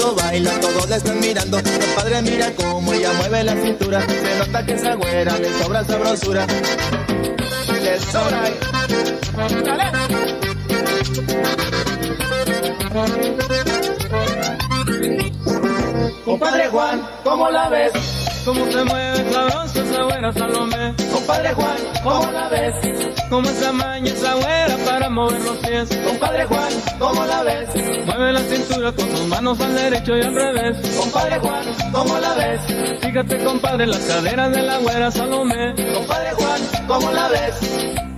Sabroso baila, todos la están mirando. El padre mira cómo ella mueve la cintura. Se nota que esa güera le sobra sabrosura. Le sobra. Compadre Juan, ¿cómo la ves? Cómo se mueve sabroso esa güera Salomé. Compadre Juan, ¿cómo la ves? Cómo esa maña esa güera para mover los pies. Compadre Juan, ¿cómo la ves? Mueve la cintura con sus manos al derecho y al revés. Compadre Juan, ¿cómo la ves? Fíjate compadre las caderas de la güera Salomé. Compadre Juan, ¿cómo la ves?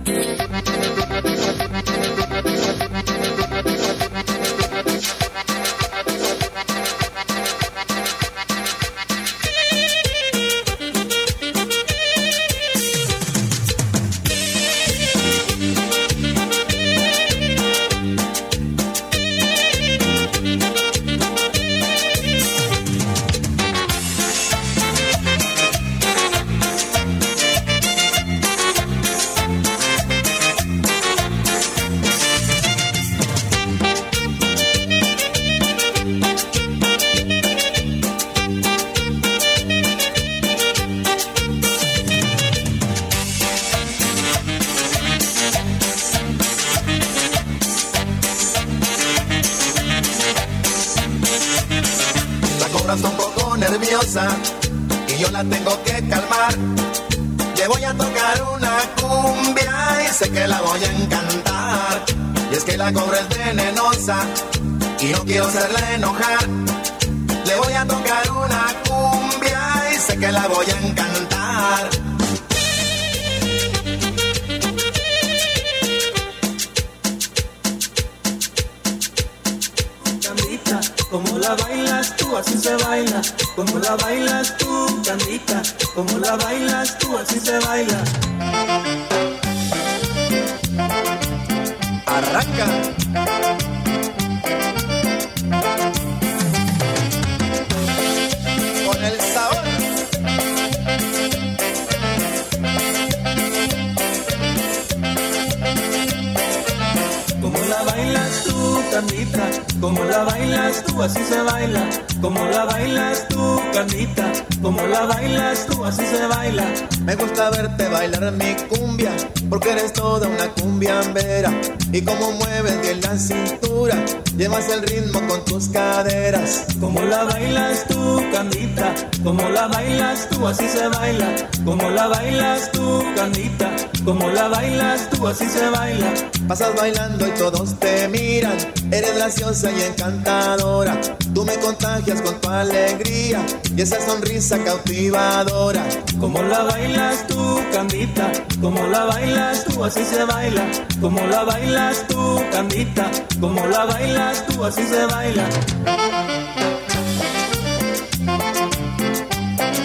Y encantadora. Tú me contagias con tu alegría y esa sonrisa cautivadora. Como la bailas tú, Candita. Como la bailas tú, así se baila. Como la bailas tú, Candita. Como la bailas tú, así se baila.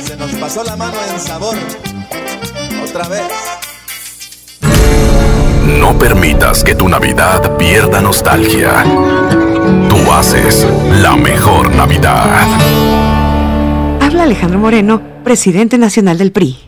Se nos pasó la mano en sabor. Otra vez. No permitas que tu Navidad pierda nostalgia. Haces la mejor Navidad. Habla Alejandro Moreno, presidente nacional del PRI.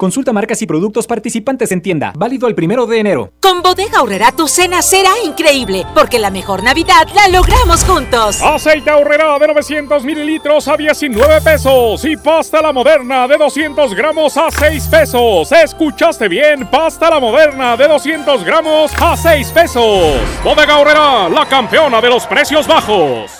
Consulta marcas y productos participantes en tienda. Válido el primero de enero. Con Bodega Aurrera tu cena será increíble, porque la mejor Navidad la logramos juntos. Aceite Aurrera de 900 mililitros a 19 pesos y pasta la moderna de 200 gramos a 6 pesos. ¿Escuchaste bien? Pasta la moderna de 200 gramos a 6 pesos. Bodega Aurrera, la campeona de los precios bajos.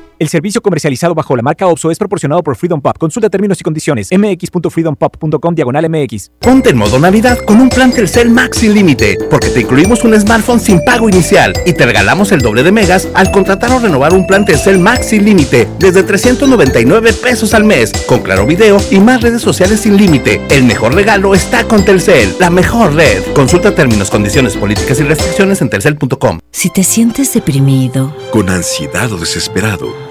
El servicio comercializado bajo la marca OPSO es proporcionado por Freedom Pop. Consulta términos y condiciones. mx.freedompop.com diagonal mx. Ponte en modo Navidad con un plan Telcel Max sin límite, porque te incluimos un smartphone sin pago inicial y te regalamos el doble de megas al contratar o renovar un plan Telcel Max sin límite desde 399 pesos al mes, con claro video y más redes sociales sin límite. El mejor regalo está con Telcel, la mejor red. Consulta términos, condiciones, políticas y restricciones en telcel.com. Si te sientes deprimido, con ansiedad o desesperado,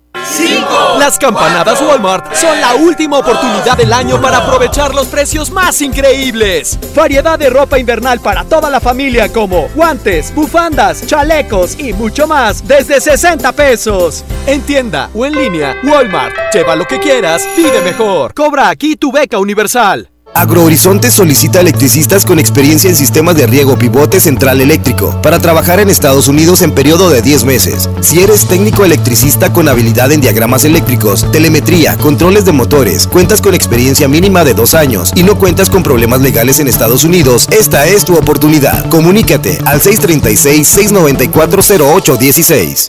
¡Cinco! Las campanadas Walmart son la última oportunidad del año para aprovechar los precios más increíbles. Variedad de ropa invernal para toda la familia como guantes, bufandas, chalecos y mucho más desde 60 pesos. En tienda o en línea, Walmart. Lleva lo que quieras, vive mejor. Cobra aquí tu beca universal. AgroHorizonte solicita electricistas con experiencia en sistemas de riego pivote central eléctrico para trabajar en Estados Unidos en periodo de 10 meses. Si eres técnico electricista con habilidad en diagramas eléctricos, telemetría, controles de motores, cuentas con experiencia mínima de 2 años y no cuentas con problemas legales en Estados Unidos, esta es tu oportunidad. Comunícate al 636-694-0816.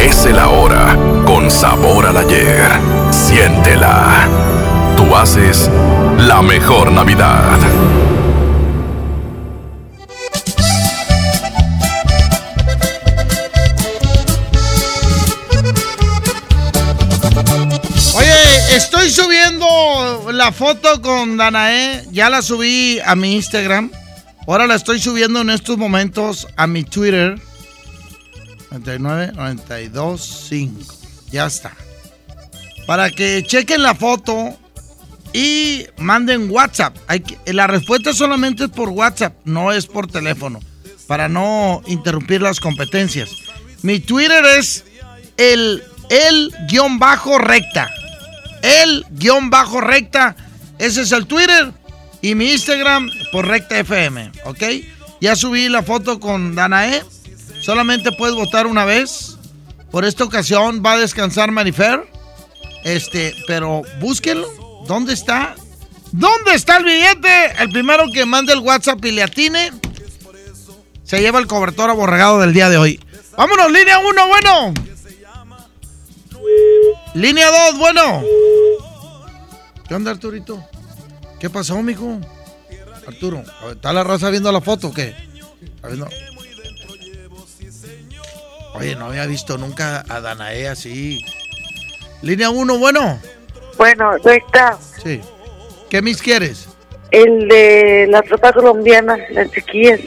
Es el ahora con sabor al ayer. Siéntela. Tú haces la mejor Navidad. Oye, estoy subiendo la foto con Danae. Ya la subí a mi Instagram. Ahora la estoy subiendo en estos momentos a mi Twitter. 99 92 5. Ya está. Para que chequen la foto y manden WhatsApp. La respuesta solamente es por WhatsApp, no es por teléfono, para no interrumpir las competencias. Mi Twitter es el el guion bajo recta. El guion bajo recta. Ese es el Twitter. Y mi Instagram por recta FM. ¿Ok? Ya subí la foto con Danae. Solamente puedes votar una vez. Por esta ocasión va a descansar Marifer. Este, pero búsquenlo. ¿Dónde está? ¿Dónde está el billete? El primero que mande el WhatsApp y le atine se lleva el cobertor aborregado del día de hoy. Vámonos, línea 1, bueno. Línea 2, bueno. ¿Qué onda, Arturito? ¿Qué pasó, mijo? Arturo, ¿está la raza viendo la foto o qué? Oye, no había visto nunca a Danae así. Línea 1, bueno. Bueno, recta. Sí. ¿Qué mis quieres? El de la tropa colombiana, las chiquillas.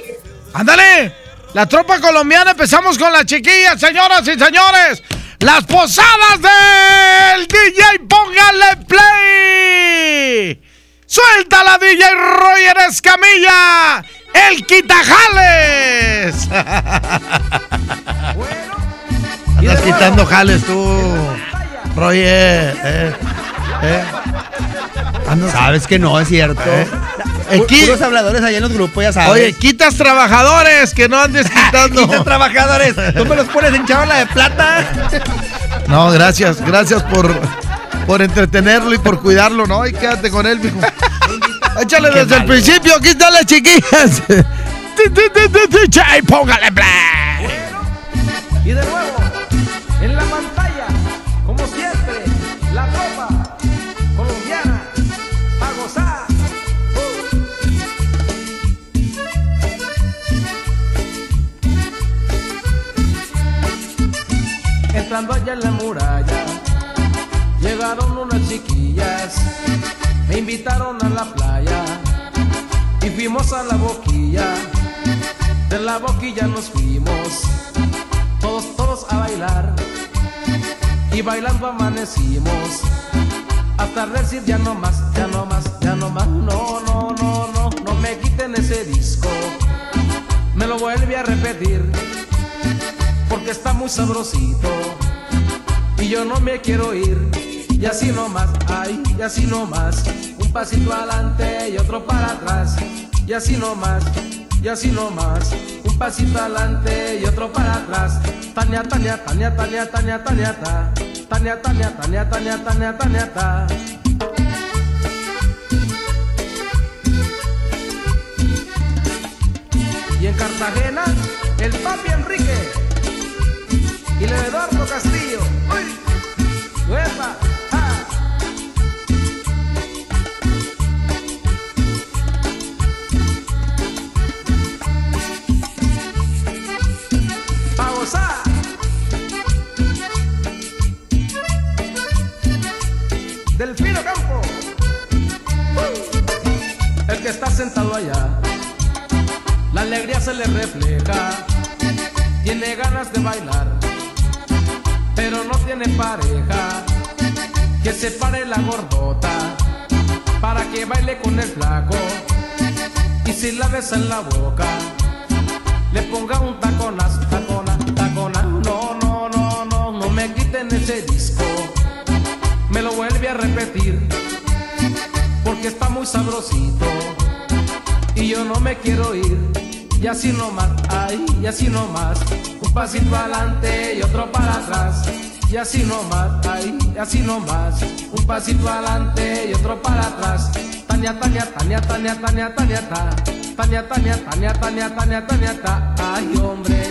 ¡Ándale! La tropa colombiana, empezamos con las chiquillas, señoras y señores. Las posadas del DJ, póngale play. Suelta la DJ Roger Escamilla, el quitajales. Andas quitando jales tú, Roger. Eh. ¿Eh? Sabes que no, es cierto. ¿Eh? Aquí- Los habladores allá en los grupos, ya sabes. Oye, quitas trabajadores que no andes quitando. Quitas trabajadores. ¿Tú me los pones en charola de plata? No, gracias, gracias por, por entretenerlo y por cuidarlo, ¿no? Y quédate con él, mijo. Échale Qué desde el principio, quítale, chiquillas. DJ, póngale play. Y de nuevo, Allá en la muralla, llegaron unas chiquillas, me invitaron a la playa y fuimos a la boquilla. De la boquilla nos fuimos todos, todos a bailar. Y bailando amanecimos. Hasta decir ya no más, ya no más, ya no más. No, no, no, no, no me quiten ese disco. Me lo vuelve a repetir. Porque está muy sabrosito. Y yo no me quiero ir. Y así no más, ay, y así no más. Un pasito adelante y otro para atrás. Y así no más, y así no más. Un pasito adelante y otro para atrás. Tania, Tania, Tania, Tania, Tania, Tania, ta. Tania, Tania, Tania, Tania, Tania, Tania, ta. Y en Cartagena, el papi Enrique y el Eduardo Castillo. ¡Uy! ¡Uepa! ¡Ja! ¡Pa' gozar! Delfino Campo. ¡Uy! El que está sentado allá, la alegría se le refleja, tiene ganas de bailar, pero no tiene pareja, que se pare la gordota, para que baile con el flaco, y si la besa en la boca, le ponga un taconas, tacona, tacona, no, no, no, no, no me quiten ese disco, me lo vuelve a repetir, porque está muy sabrosito, y yo no me quiero ir, y así nomás, ay, y así nomás, un pasito adelante y otro para atrás, y así nomás, ay, y así nomás, un pasito adelante y otro para atrás, Tania, Tania, Tania, Tania, Tania, Tania, ta, Tania, Tania, Tania, Tania, Tania, Tania, ta, ay, hombre.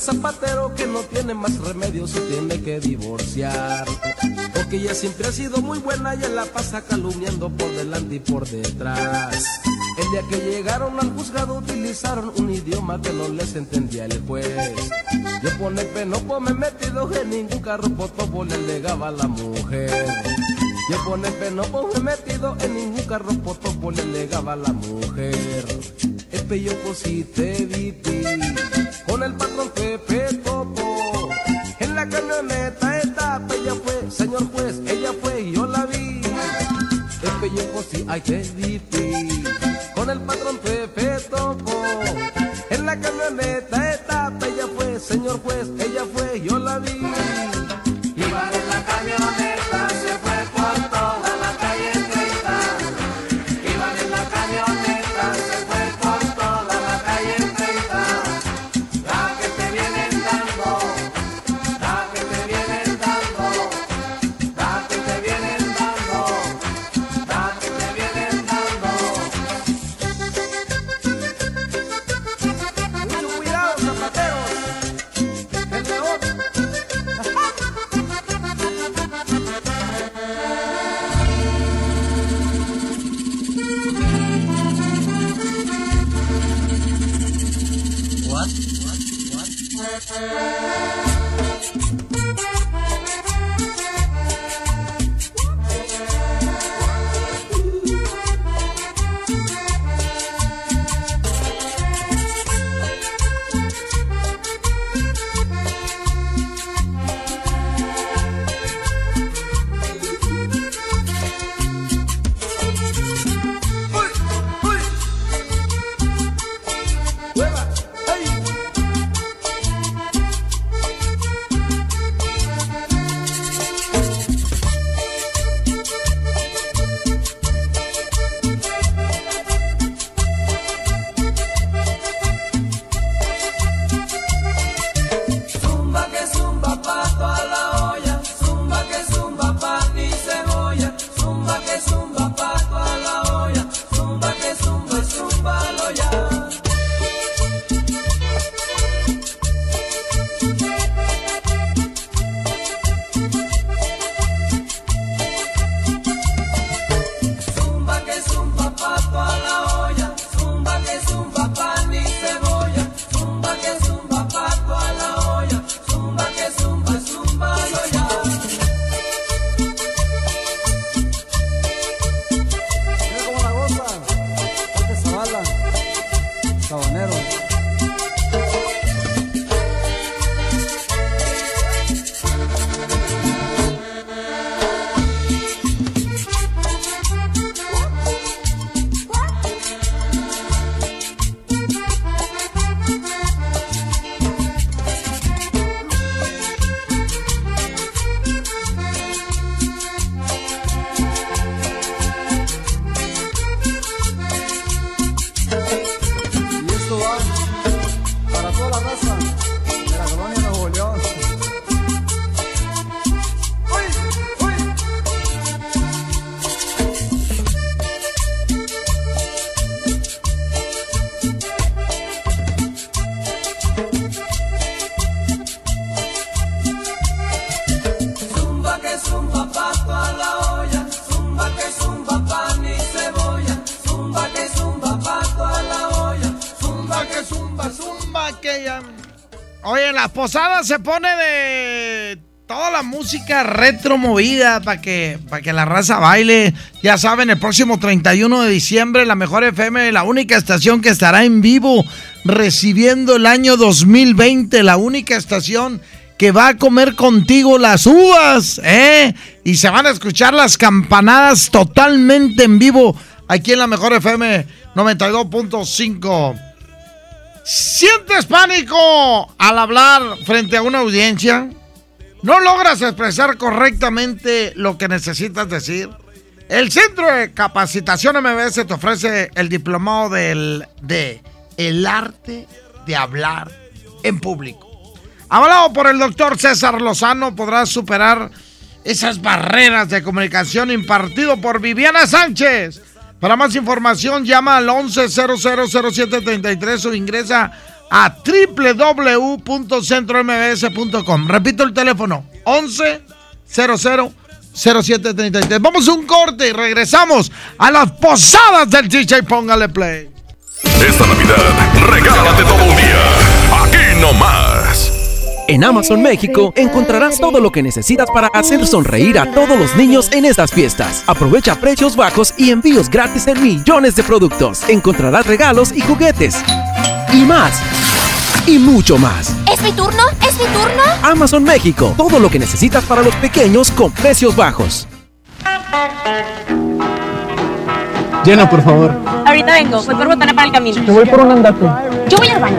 Zapatero que no tiene más remedio se tiene que divorciar. Porque ella siempre ha sido muy buena y la pasa calumniando por delante y por detrás. El día que llegaron al juzgado utilizaron un idioma que no les entendía el juez. Yo pone penopo me he metido en ningún carro potopo le alegaba a la mujer. Yo pone penopo me he metido en ningún carro potopo le alegaba a la mujer. Espe yo cosite viti con I can. Se pone de toda la música retro movida para que, que la raza baile. Ya saben, el próximo 31 de diciembre, la mejor FM, la única estación que estará en vivo recibiendo el año 2020, la única estación que va a comer contigo las uvas, ¿eh? Y se van a escuchar las campanadas totalmente en vivo aquí en la mejor FM 92.5. ¿Sientes pánico al hablar frente a una audiencia? ¿No logras expresar correctamente lo que necesitas decir? El Centro de Capacitación MBS te ofrece el diplomado del, de El Arte de Hablar en Público. Avalado por el doctor César Lozano, podrás superar esas barreras de comunicación impartido por Viviana Sánchez. Para más información, llama al 11000733 o ingresa a www.centrombs.com. Repito el teléfono, 11000733. Vamos a un corte y regresamos a las posadas del DJ Póngale Play. Esta Navidad, regálate todo un día. Aquí nomás. En Amazon México encontrarás todo lo que necesitas para hacer sonreír a todos los niños en estas fiestas. Aprovecha precios bajos y envíos gratis en millones de productos. Encontrarás regalos y juguetes. Y más. Y mucho más. ¿Es mi turno? ¿Es mi turno? Amazon México. Todo lo que necesitas para los pequeños con precios bajos. Llena, por favor. Ahorita vengo, voy por botana para el camino. Yo voy por un andate. Yo voy al baño.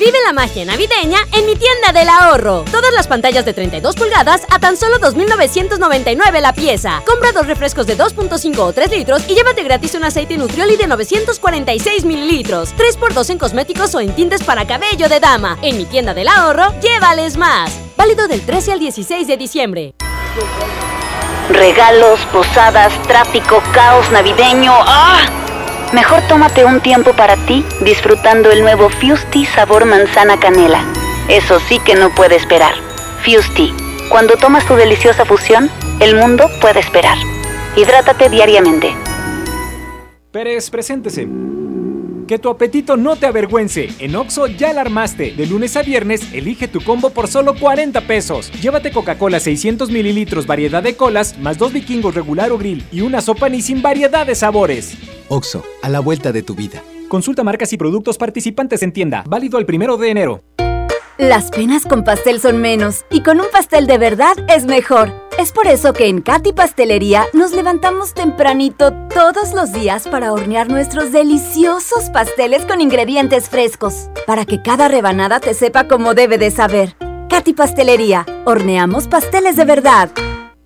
Vive la magia navideña en mi tienda del ahorro. Todas las pantallas de 32 pulgadas a tan solo 2.999 la pieza. Compra dos refrescos de 2.5 o 3 litros y llévate gratis un aceite Nutrioli de 946 mililitros. 3x2 en cosméticos o en tintes para cabello de dama. En mi tienda del ahorro, llévales más. Válido del 13 al 16 de diciembre. Regalos, posadas, tráfico, caos navideño. ¡Ah! Mejor tómate un tiempo para ti disfrutando el nuevo Fusti sabor manzana canela. Eso sí que no puede esperar. Fusti, Cuando tomas tu deliciosa fusión, el mundo puede esperar. Hidrátate diariamente. Pérez, preséntese. Que tu apetito no te avergüence. En Oxo ya la armaste. De lunes a viernes, elige tu combo por solo 40 pesos. Llévate Coca-Cola 600 mililitros, variedad de colas, más dos vikingos regular o grill y una sopa ni sin variedad de sabores. Oxo, a la vuelta de tu vida. Consulta marcas y productos participantes en tienda. Válido el primero de enero. Las penas con pastel son menos y con un pastel de verdad es mejor. Es por eso que en Katy Pastelería nos levantamos tempranito todos los días para hornear nuestros deliciosos pasteles con ingredientes frescos, para que cada rebanada te sepa como debe de saber. Katy Pastelería, horneamos pasteles de verdad.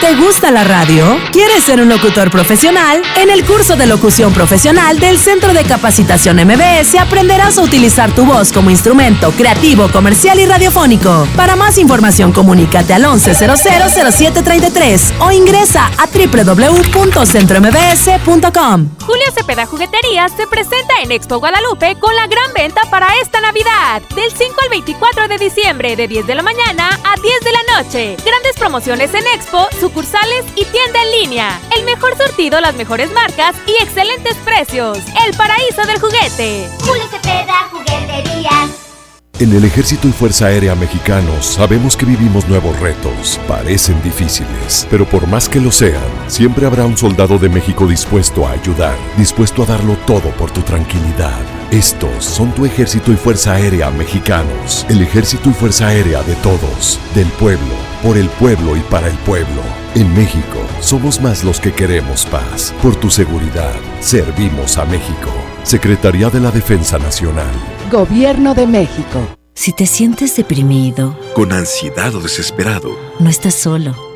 ¿Te gusta la radio? ¿Quieres ser un locutor profesional? En el curso de locución profesional del Centro de Capacitación MBS aprenderás a utilizar tu voz como instrumento creativo, comercial y radiofónico. Para más información, comunícate al 11000733 o ingresa a www.centrombs.com. Julio Cepeda Jugueterías se presenta en Expo Guadalupe con la gran venta para esta Navidad. Del 5 al 24 de diciembre, de 10 de la mañana a 10 de la noche. Grandes promociones en Expo, sucursales y tienda en línea. El mejor sortido, las mejores marcas y excelentes precios. El paraíso del juguete. Julio Cepeda Jugueterías. En el Ejército y Fuerza Aérea Mexicanos sabemos que vivimos nuevos retos. Parecen difíciles, pero por más que lo sean, siempre habrá un soldado de México dispuesto a ayudar, dispuesto a darlo todo por tu tranquilidad. Estos son tu Ejército y Fuerza Aérea Mexicanos. El Ejército y Fuerza Aérea de todos, del pueblo, por el pueblo y para el pueblo. En México somos más los que queremos paz. Por tu seguridad, servimos a México. Secretaría de la Defensa Nacional. Gobierno de México. Si te sientes deprimido, Con ansiedad o desesperado, no estás solo.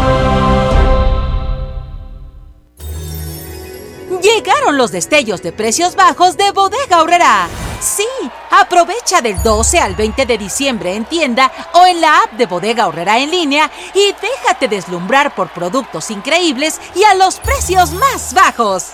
Llegaron los destellos de precios bajos de Bodega Aurrera. Sí, aprovecha del 12 al 20 de diciembre en tienda o en la app de Bodega Aurrera en línea y déjate deslumbrar por productos increíbles y a los precios más bajos.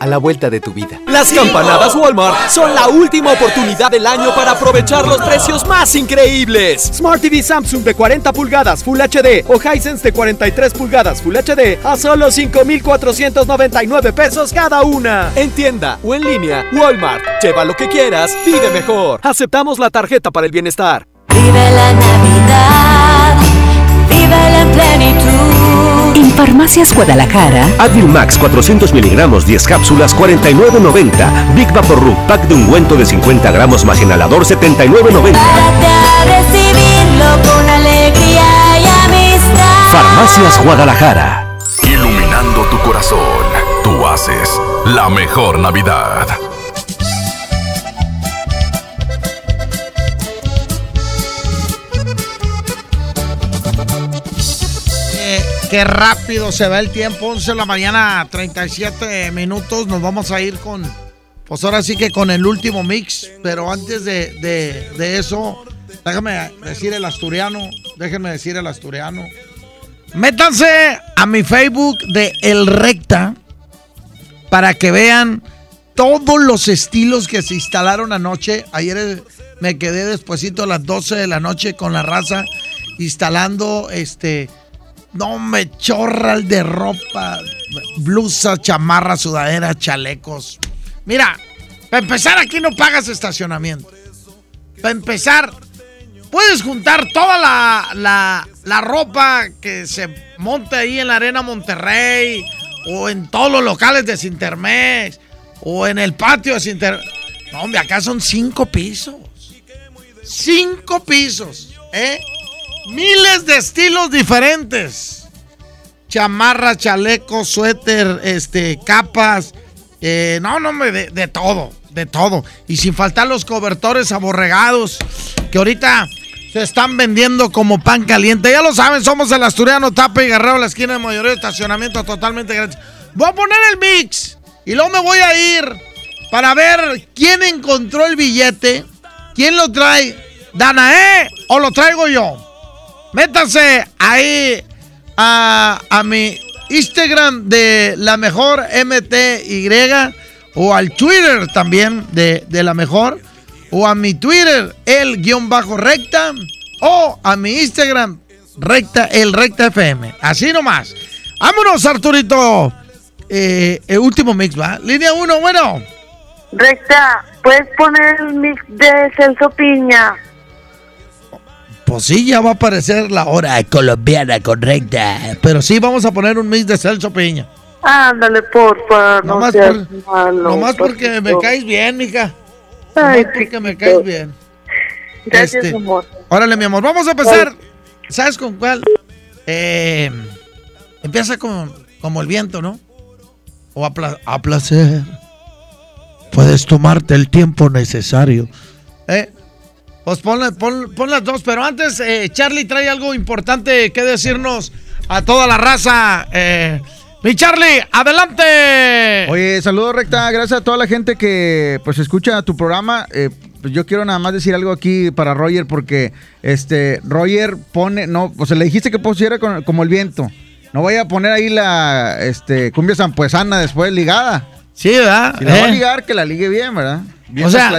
a la vuelta de tu vida. Las campanadas Walmart son la última oportunidad del año para aprovechar los precios más increíbles. Smart TV Samsung de 40 pulgadas Full HD o Hisense de 43 pulgadas Full HD a solo 5,499 pesos cada una. En tienda o en línea, Walmart. Lleva lo que quieras, vive mejor. Aceptamos la tarjeta para el bienestar. Vive la Navidad, vive la plenitud. En Farmacias Guadalajara, Advil Max 400 miligramos 10 cápsulas 49.90. Big Vaporub pack de ungüento de 50 gramos más inhalador 79.90. A recibirlo con alegría y amistad. Farmacias Guadalajara. Iluminando tu corazón, tú haces la mejor Navidad. Qué rápido se va el tiempo. 11 de la mañana, 37 minutos. Nos vamos a ir con, pues ahora sí que con el último mix. Pero antes de, de- de eso, déjame decir el asturiano. Déjenme decir el asturiano. Métanse a mi Facebook de El Recta para que vean todos los estilos que se instalaron anoche. Ayer eh, me quedé despuesito a las 12 de la noche con la raza instalando este no me chorral de ropa, blusa, chamarra, sudadera, chalecos. Mira, para empezar aquí no pagas estacionamiento. Para empezar, puedes juntar toda la, la, la ropa que se monte ahí en la Arena Monterrey o en todos los locales de Sintermex o en el patio de Sintermex. No, hombre, acá son cinco pisos. Cinco pisos, ¿eh? Miles de estilos diferentes. Chamarra, chaleco, suéter, este, capas. eh, no, no, de, de todo, de todo. Y sin faltar los cobertores aborregados que ahorita se están vendiendo como pan caliente. Ya lo saben, somos el Asturiano Tapa y Guerrero, la esquina de mayoría de estacionamiento totalmente gratis. Voy a poner el mix y luego me voy a ir para ver quién encontró el billete, quién lo trae, Danae o lo traigo yo. Métanse ahí a, a mi Instagram de la mejor MTY o al Twitter también de, de la mejor o a mi Twitter el guion bajo recta o a mi Instagram recta el recta FM. Así nomás. Vámonos Arturito. Eh, el último mix, ¿va? Línea 1, bueno. Recta, ¿puedes poner el mix de Celso Piña? Pues sí, ya va a aparecer la hora colombiana correcta. Pero sí, vamos a poner un mix de Celso Piña. Ándale, porfa, no Nomás, seas por- malo, nomás porque me caes bien, mija. Ay, Nomás porque me caes bien. Gracias, Este, amor. Órale, mi amor, vamos a empezar. ¿Sabes con cuál? Eh, empieza con, como el viento, ¿no? O a, pla- a placer. Puedes tomarte el tiempo necesario. ¿Eh? Pues pon, pon las dos, pero antes eh, Charlie trae algo importante que decirnos a toda la raza. Eh, mi Charlie, adelante. Oye, saludos recta, gracias a toda la gente que pues escucha tu programa. Eh, pues yo quiero nada más decir algo aquí para Roger porque este Roger pone, no, o sea, le dijiste que pusiera con- como el viento. No vaya a poner ahí la este cumbia zampuesana después ligada. Sí, ¿verdad? Si la va a Eh. ligar, que la ligue bien, ¿verdad? Bien O sea.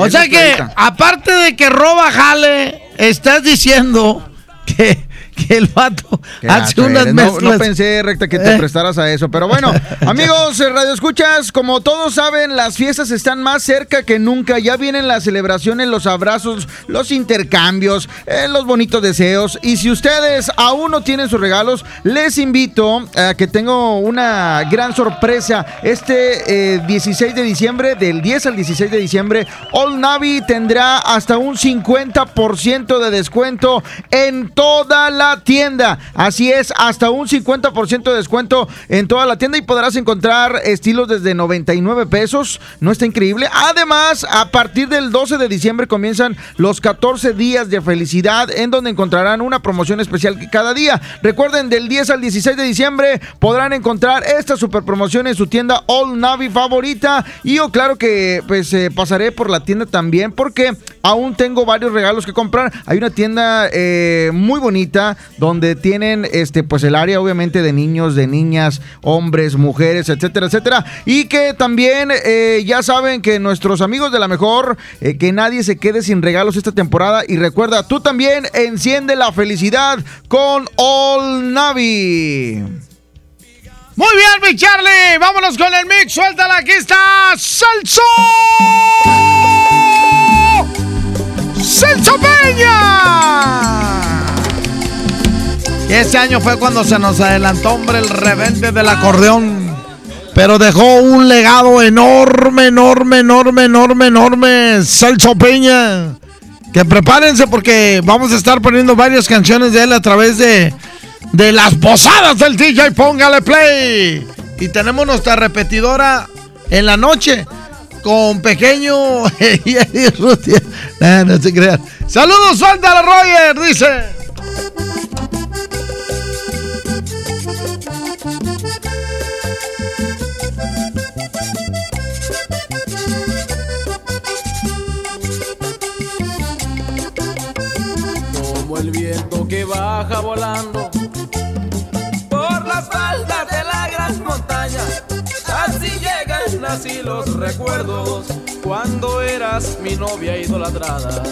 O sea que, aparte de que roba jale, estás diciendo que, que el vato Qué hace unas eres. No- mezclas. No, pensé, recta, que te Eh. prestaras a eso. Pero bueno, amigos, eh, Radio Escuchas, como todos saben, las fiestas están más cerca que nunca. Ya vienen las celebraciones, los abrazos, los intercambios, eh, los bonitos deseos. Y si ustedes aún no tienen sus regalos, les invito a que tengo una gran sorpresa. Este eh, 16 de diciembre, del 10 al 16 de diciembre, All Navy tendrá hasta un 50% de descuento en toda la tienda. Así es, hasta un 50% de descuento en toda la tienda y podrás encontrar estilos desde 99 pesos. ¿No está increíble? Además, a partir del 12 de diciembre comienzan los 14 días de felicidad en donde encontrarán una promoción especial cada día. Recuerden, del 10 al 16 de diciembre podrán encontrar esta super promoción en su tienda All Navy favorita. Y yo claro que pues eh, pasaré por la tienda también porque aún tengo varios regalos que comprar. Hay una tienda eh, muy bonita donde tienen este pues el área obviamente de niños, de niñas, hombres, mujeres, etcétera, etcétera. Y que también eh, ya saben que nuestros amigos de la mejor, eh, que nadie se quede sin regalos esta temporada. Y recuerda, tú también enciende la felicidad con All Navy. Muy bien, mi Charlie. Vámonos con el mix. Suéltala. Aquí está Celso. Celso Peña. Y este año fue cuando se nos adelantó, hombre, el revente del acordeón. Pero dejó un legado enorme, enorme, enorme, enorme, enorme. Celso Peña. Que prepárense porque vamos a estar poniendo varias canciones de él a través de, de las posadas del DJ. Póngale play. Y tenemos nuestra repetidora en la noche con pequeño. Nah, no se crean. Saludos, suéltala, Roger, dice. El viento que baja volando por las faldas de la gran montaña. Así llegan así los recuerdos cuando eras mi novia idolatrada.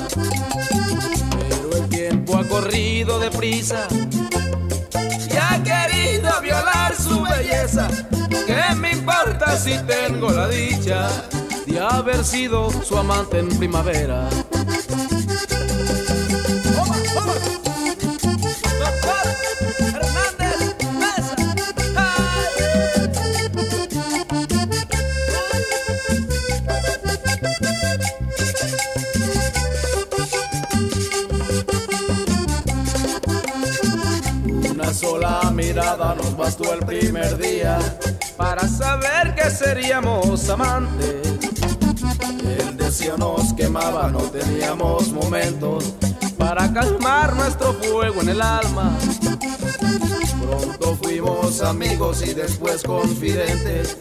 Pero el tiempo ha corrido deprisa y ha querido violar su belleza. ¿Qué me importa si tengo la dicha de haber sido su amante en primavera? Sola mirada nos bastó el primer día para saber que seríamos amantes. El deseo nos quemaba, no teníamos momentos para calmar nuestro fuego en el alma. Pronto fuimos amigos y después confidentes.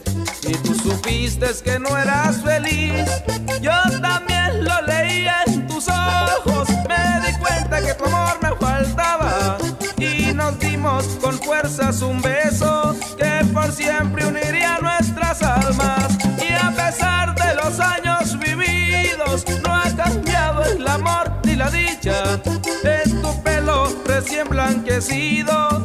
Y tú supiste que no eras feliz. Yo también lo leía en tus ojos. Me di cuenta que tu amor me faltaba. Con fuerzas un beso que por siempre uniría nuestras almas. Y a pesar de los años vividos, no ha cambiado el amor ni la dicha. En tu pelo recién blanquecido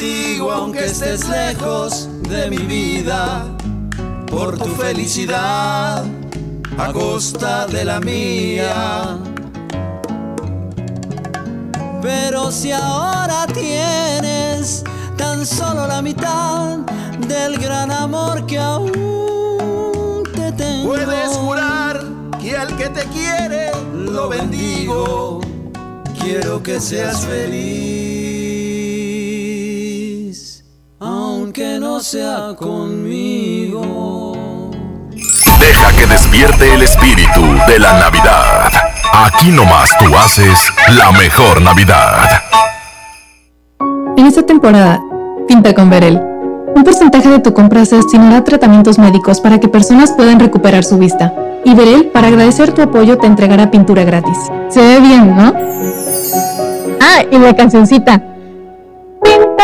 Contigo aunque estés lejos de mi vida, por tu felicidad a costa de la mía. Pero si ahora tienes tan solo la mitad del gran amor que aún te tengo. Puedes jurar que al que te quiere lo bendigo. Quiero que seas feliz, sea conmigo. Deja que despierte el espíritu de la Navidad. Aquí nomás tú haces la mejor Navidad. En esta temporada, pinta con Verel. Un porcentaje de tu compra se destinará a tratamientos médicos para que personas puedan recuperar su vista. Y Verel, para agradecer tu apoyo, te entregará pintura gratis. Se ve bien, ¿no? Ah, y la cancioncita.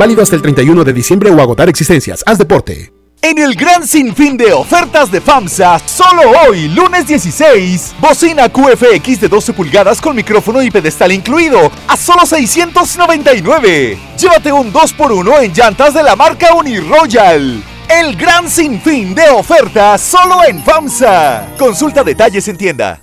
Válido hasta el 31 de diciembre o agotar existencias. Haz deporte. En el gran sinfín de ofertas de FAMSA, solo hoy, lunes 16, bocina QFX de 12 pulgadas con micrófono y pedestal incluido, a solo 699. Llévate un 2x1 en llantas de la marca Uniroyal. El gran sinfín de ofertas solo en FAMSA. Consulta detalles en tienda.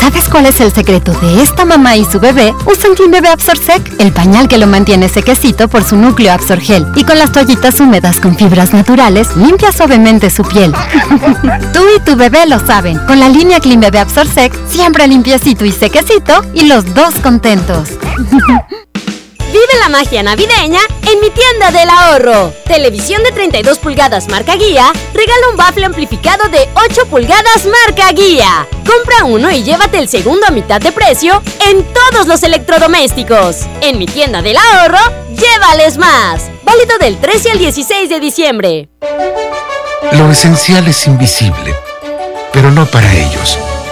¿Sabes cuál es el secreto de esta mamá y su bebé? Usan Clean Bebé Absorsec, el pañal que lo mantiene sequecito por su núcleo Absorgel. Y con las toallitas húmedas con fibras naturales, limpia suavemente su piel. Tú y tu bebé lo saben. Con la línea Clean Bebé Absorsec, siempre limpiecito y sequecito y los dos contentos. Vive la magia navideña en mi tienda del ahorro. Televisión de 32 pulgadas marca guía, regala un bafle amplificado de 8 pulgadas marca guía. Compra uno y llévate el segundo a mitad de precio en todos los electrodomésticos. En mi tienda del ahorro, llévales más. Válido del 13 al 16 de diciembre. Lo esencial es invisible, pero no para ellos.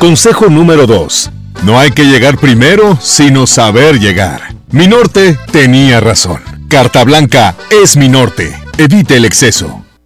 Consejo número 2. No hay que llegar primero, sino saber llegar. Mi norte tenía razón. Carta Blanca es mi norte. Evite el exceso.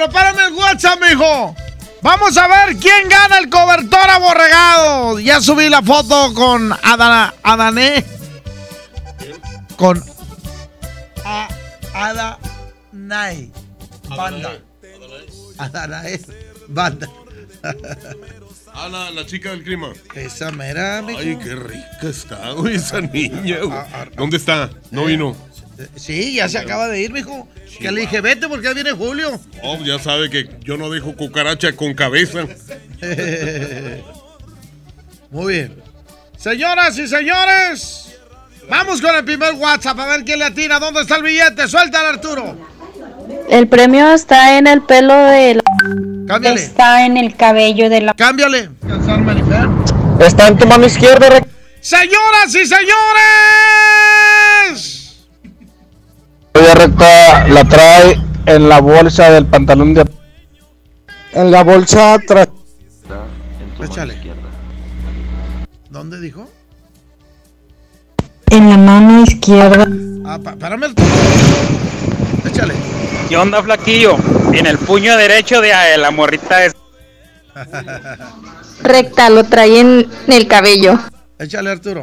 Prepárame el WhatsApp, mijo. Vamos a ver quién gana el cobertor aborregado. Ya subí la foto con Adana, Adané. Con a, Adanay. Banda. Adanae. Banda. Ah, la, la chica del clima. Esa mera, mijo. Ay, qué rica está, güey, esa niña, güey. ¿Dónde está? No vino. Sí, ya se acaba de ir, mijo. Que le dije, vete porque ya viene Julio. Oh, ya sabe que yo no dejo cucaracha con cabeza. Muy bien. Señoras y señores, vamos con el primer WhatsApp a ver quién le atira. ¿Dónde está el billete? Suéltale, Arturo. El premio está en el pelo de la... Cámbiale. Está en el cabello de la... Cámbiale. Está en tu mano izquierda. Señoras y señores. Recta, la trae en la bolsa del pantalón de... En la bolsa trae... Échale. ¿Dónde dijo? En la mano izquierda. Ah, pa- párame el... Échale. ¿Qué onda, flaquillo? En el puño derecho de eh, la morrita de... Recta, lo trae en el cabello. Échale, Arturo.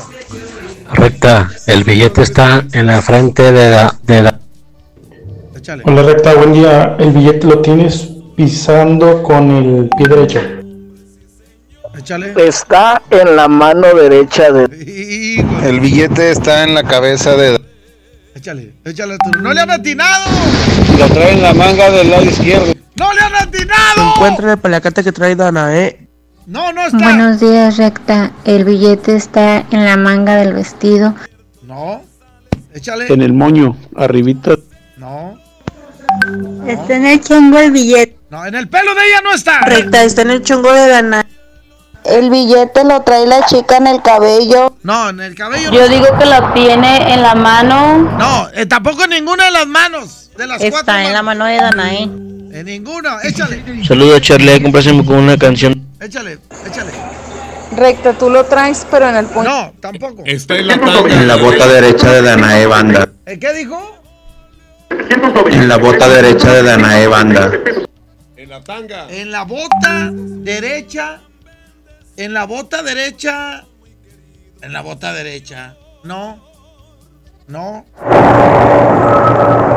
Recta, el billete está en la frente de la... De la... Échale. Hola recta, buen día. El billete lo tienes pisando con el pie derecho. Échale. Está en la mano derecha de... El billete está en la cabeza de... Échale, échale, Arturo. ¡No le han atinado! Lo trae en la manga del lado izquierdo. ¡No le han atinado! Encuentra el palacate que trae Danae. No, no está. Buenos días, Recta. El billete está en la manga del vestido. No. Échale. En el moño, arribita. No. Está en el chongo el billete. No, en el pelo de ella no está. Recta, está en el chongo de Dana. El billete lo trae la chica en el cabello. No, en el cabello. Yo no. digo que lo tiene en la mano. No, eh, tampoco en ninguna de las manos. De las cuatro. Está en la mano de Danae. En ninguna. Échale. Saludos, Charlie. Compláceme con una canción. Échale, échale. Recta, tú lo traes, pero en el puño. No, tampoco. Está en la. En la bota derecha de Danae Banda. ¿Eh, ¿Qué dijo? En la bota derecha de Danae Banda. En la tanga. En la bota derecha. En la bota derecha. En la bota derecha. No. No.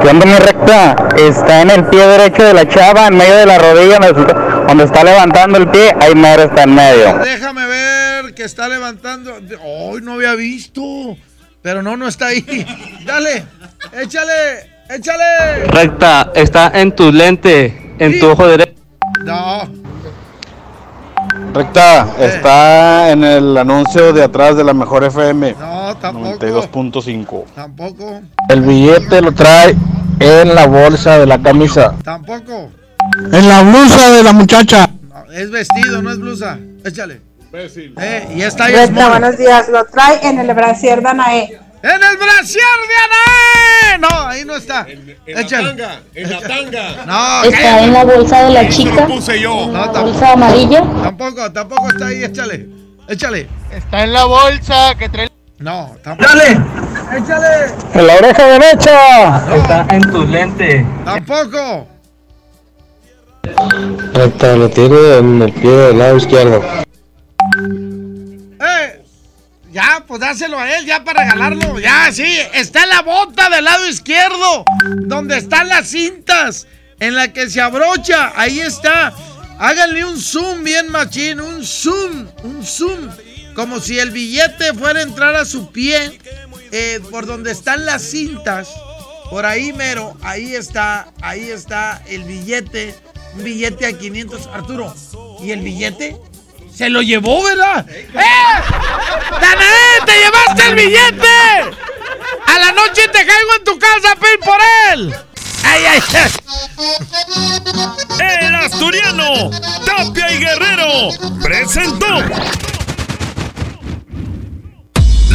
¿Qué onda, mi recta? Está en el pie derecho de la chava, en medio de la rodilla, donde está- levantando el pie, ahí mero está en medio. Déjame ver que está levantando. Hoy no había visto. Pero no, no está ahí. Dale. Échale. Échale. Recta, está en tu lente, en tu ojo derecho. No. Recta, está en el anuncio de atrás de la mejor FM. No, tampoco. 92.5. Tampoco. El billete lo trae en la bolsa de la camisa. Tampoco. En la blusa de la muchacha. No, es vestido, no es blusa. Échale. Eh, y está ahí Recta, buenos días. Lo trae en el brasier Danae. ¡En el brasier de Anae! No, ahí no está. Échale. En la tanga. No, Está en la bolsa de la chica. puse yo. No, tampoco. Bolsa amarilla. Tampoco, tampoco está ahí. Échale. Échale. Está en la bolsa que trae. No, tampoco. Échale. En la oreja derecha. Está en tu lente. Tampoco. Recta, lo tiene en el pie del lado izquierdo. Ya, pues dáselo a él, ya para regalarlo. Ya, sí, está la bota del lado izquierdo, donde están las cintas, en la que se abrocha. Ahí está. Háganle un zoom bien machín, un zoom, un zoom. como si el billete fuera a entrar a su pie eh, por donde están las cintas. Por ahí mero, ahí está, ahí está el billete, un billete a 500, Arturo. ¿Y el billete? Se lo llevó, ¿verdad? ¡Eh! ¡Danae, te llevaste el billete! A la noche te caigo en tu casa a pedir por él. ¡Ay, ay! El asturiano, Tapia y Guerrero, presentó.